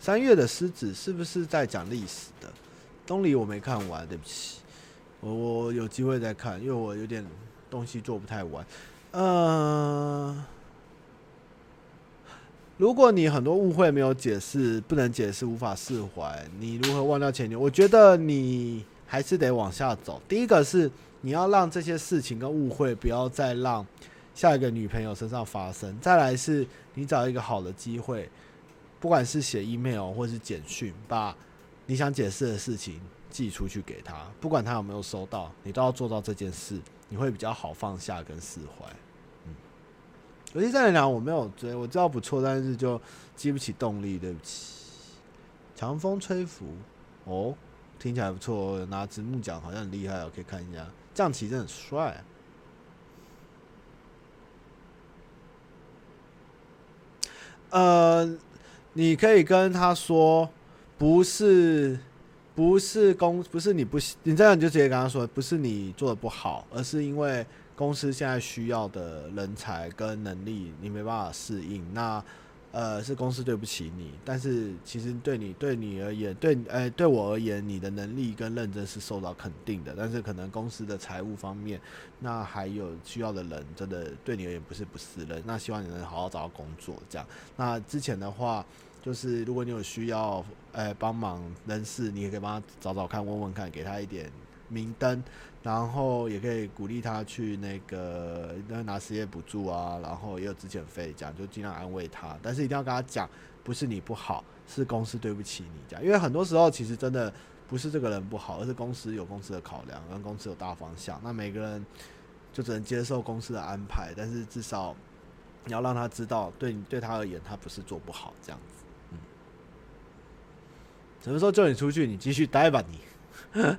三月的狮子是不是在讲历史的？东离我没看完，对不起，我我有机会再看，因为我有点东西做不太完。呃，如果你很多误会没有解释，不能解释，无法释怀，你如何忘掉前女友？我觉得你还是得往下走。第一个是你要让这些事情跟误会不要再让。下一个女朋友身上发生，再来是你找一个好的机会，不管是写 email 或是简讯，把你想解释的事情寄出去给他，不管他有没有收到，你都要做到这件事，你会比较好放下跟释怀。嗯，有些在讲我没有追，我知道不错，但是就激不起动力，对不起。强风吹拂，哦，听起来不错，拿直木奖好像很厉害哦，可以看一下，将棋真的很帅。呃，你可以跟他说，不是，不是公，不是你不行，你这样就直接跟他说，不是你做的不好，而是因为公司现在需要的人才跟能力，你没办法适应。那。呃，是公司对不起你，但是其实对你对你而言，对呃对我而言，你的能力跟认真是受到肯定的。但是可能公司的财务方面，那还有需要的人，真的对你而言不是不是人。那希望你能好好找到工作，这样。那之前的话，就是如果你有需要，呃，帮忙人事，你也可以帮他找找看，问问看，给他一点明灯。然后也可以鼓励他去那个那拿失业补助啊，然后也有资遣费，这样就尽量安慰他。但是一定要跟他讲，不是你不好，是公司对不起你这样。因为很多时候其实真的不是这个人不好，而是公司有公司的考量，跟公司有大方向。那每个人就只能接受公司的安排，但是至少你要让他知道，对你对他而言，他不是做不好这样子。嗯，什么时候叫你出去，你继续待吧你。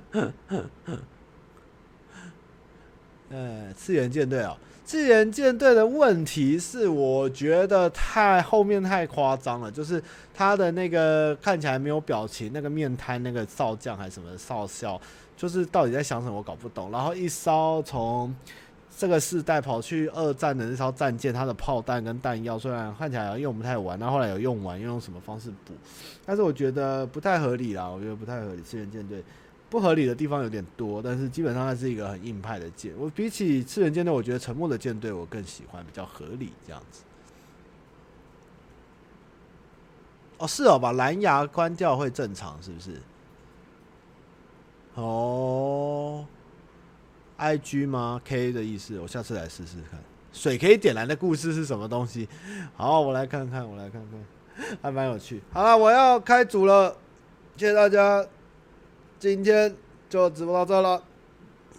呃，次元舰队哦，次元舰队的问题是，我觉得太后面太夸张了，就是他的那个看起来没有表情，那个面瘫那个少将还是什么少校，就是到底在想什么，我搞不懂。然后一烧从这个世代跑去二战的那艘战舰，它的炮弹跟弹药虽然看起来用不太完，那后来有用完，又用什么方式补？但是我觉得不太合理啦，我觉得不太合理，次元舰队。不合理的地方有点多，但是基本上它是一个很硬派的舰。我比起次元舰队，我觉得沉默的舰队我更喜欢，比较合理这样子。哦，是哦，把蓝牙关掉会正常，是不是？哦，IG 吗？K 的意思，我下次来试试看。水可以点燃的故事是什么东西？好，我来看看，我来看看，还蛮有趣。好了，我要开组了，谢谢大家。今天就直播到这了，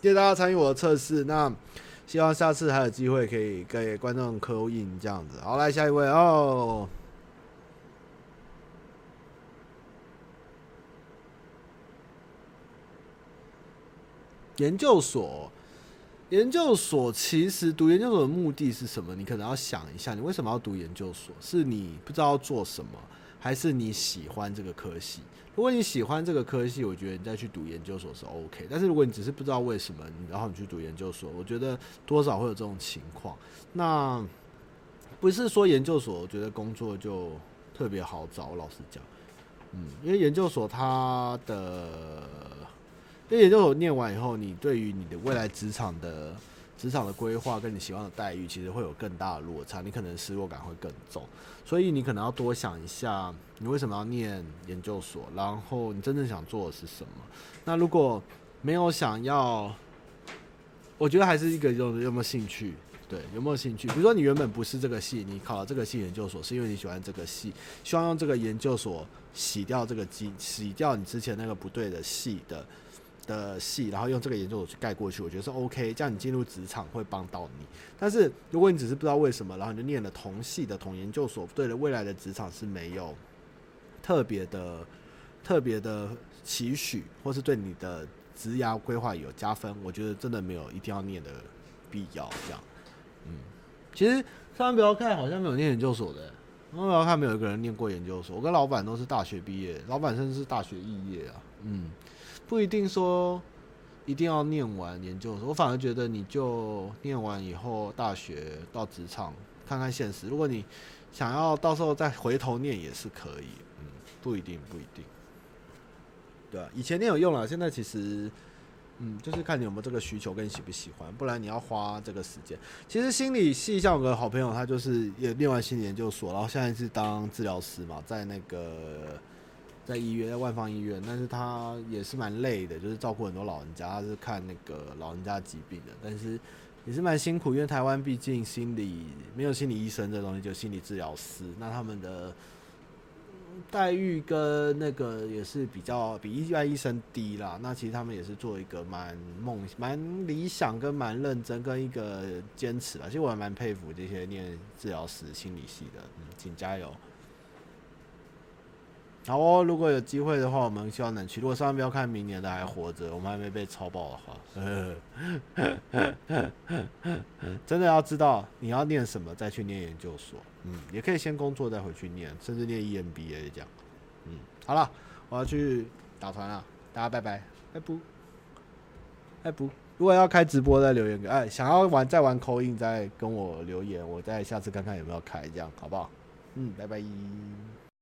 谢谢大家参与我的测试。那希望下次还有机会可以给观众扣印这样子。好，来下一位哦。研究所，研究所其实读研究所的目的是什么？你可能要想一下，你为什么要读研究所？是你不知道做什么，还是你喜欢这个科系？如果你喜欢这个科系，我觉得你再去读研究所是 OK。但是如果你只是不知道为什么，然后你去读研究所，我觉得多少会有这种情况。那不是说研究所，我觉得工作就特别好找。老实讲，嗯，因为研究所它的，因为研究所念完以后，你对于你的未来职场的。职场的规划跟你希望的待遇，其实会有更大的落差，你可能失落感会更重，所以你可能要多想一下，你为什么要念研究所，然后你真正想做的是什么。那如果没有想要，我觉得还是一个有有没有兴趣，对，有没有兴趣？比如说你原本不是这个系，你考了这个系研究所，是因为你喜欢这个系，希望用这个研究所洗掉这个机，洗掉你之前那个不对的系的。的系，然后用这个研究所去盖过去，我觉得是 OK，这样你进入职场会帮到你。但是如果你只是不知道为什么，然后你就念了同系的同研究所，对了未来的职场是没有特别的、特别的期许，或是对你的职涯规划有加分，我觉得真的没有一定要念的必要。这样，嗯，其实上班不要看，好像没有念研究所的。上班不要看，没有一个人念过研究所。我跟老板都是大学毕业，老板甚至是大学肄业啊。嗯，不一定说一定要念完研究所。我反而觉得，你就念完以后，大学到职场看看现实。如果你想要到时候再回头念，也是可以。嗯，不一定，不一定。对啊，以前念有用了，现在其实。嗯，就是看你有没有这个需求，跟喜不喜欢，不然你要花这个时间。其实心理系像我个好朋友，他就是也念完心理研究所，然后现在是当治疗师嘛，在那个在医院，在万方医院，但是他也是蛮累的，就是照顾很多老人家，他是看那个老人家疾病的，但是也是蛮辛苦，因为台湾毕竟心理没有心理医生这东西，就心理治疗师，那他们的。待遇跟那个也是比较比一般医生低啦。那其实他们也是做一个蛮梦、蛮理想跟蛮认真跟一个坚持啦。其实我还蛮佩服这些念治疗师、心理系的，嗯，请加油。好哦，如果有机会的话，我们希望能去。如果上班不要看明年的还活着，我们还没被超爆的话，真的要知道你要念什么再去念研究所。嗯，也可以先工作再回去念，甚至念 EMBA 这样。嗯，好了，我要去打团了，大家拜拜，拜不，拜不。如果要开直播再留言给，哎，想要玩再玩口音再跟我留言，我再下次看看有没有开，这样好不好？嗯，拜拜。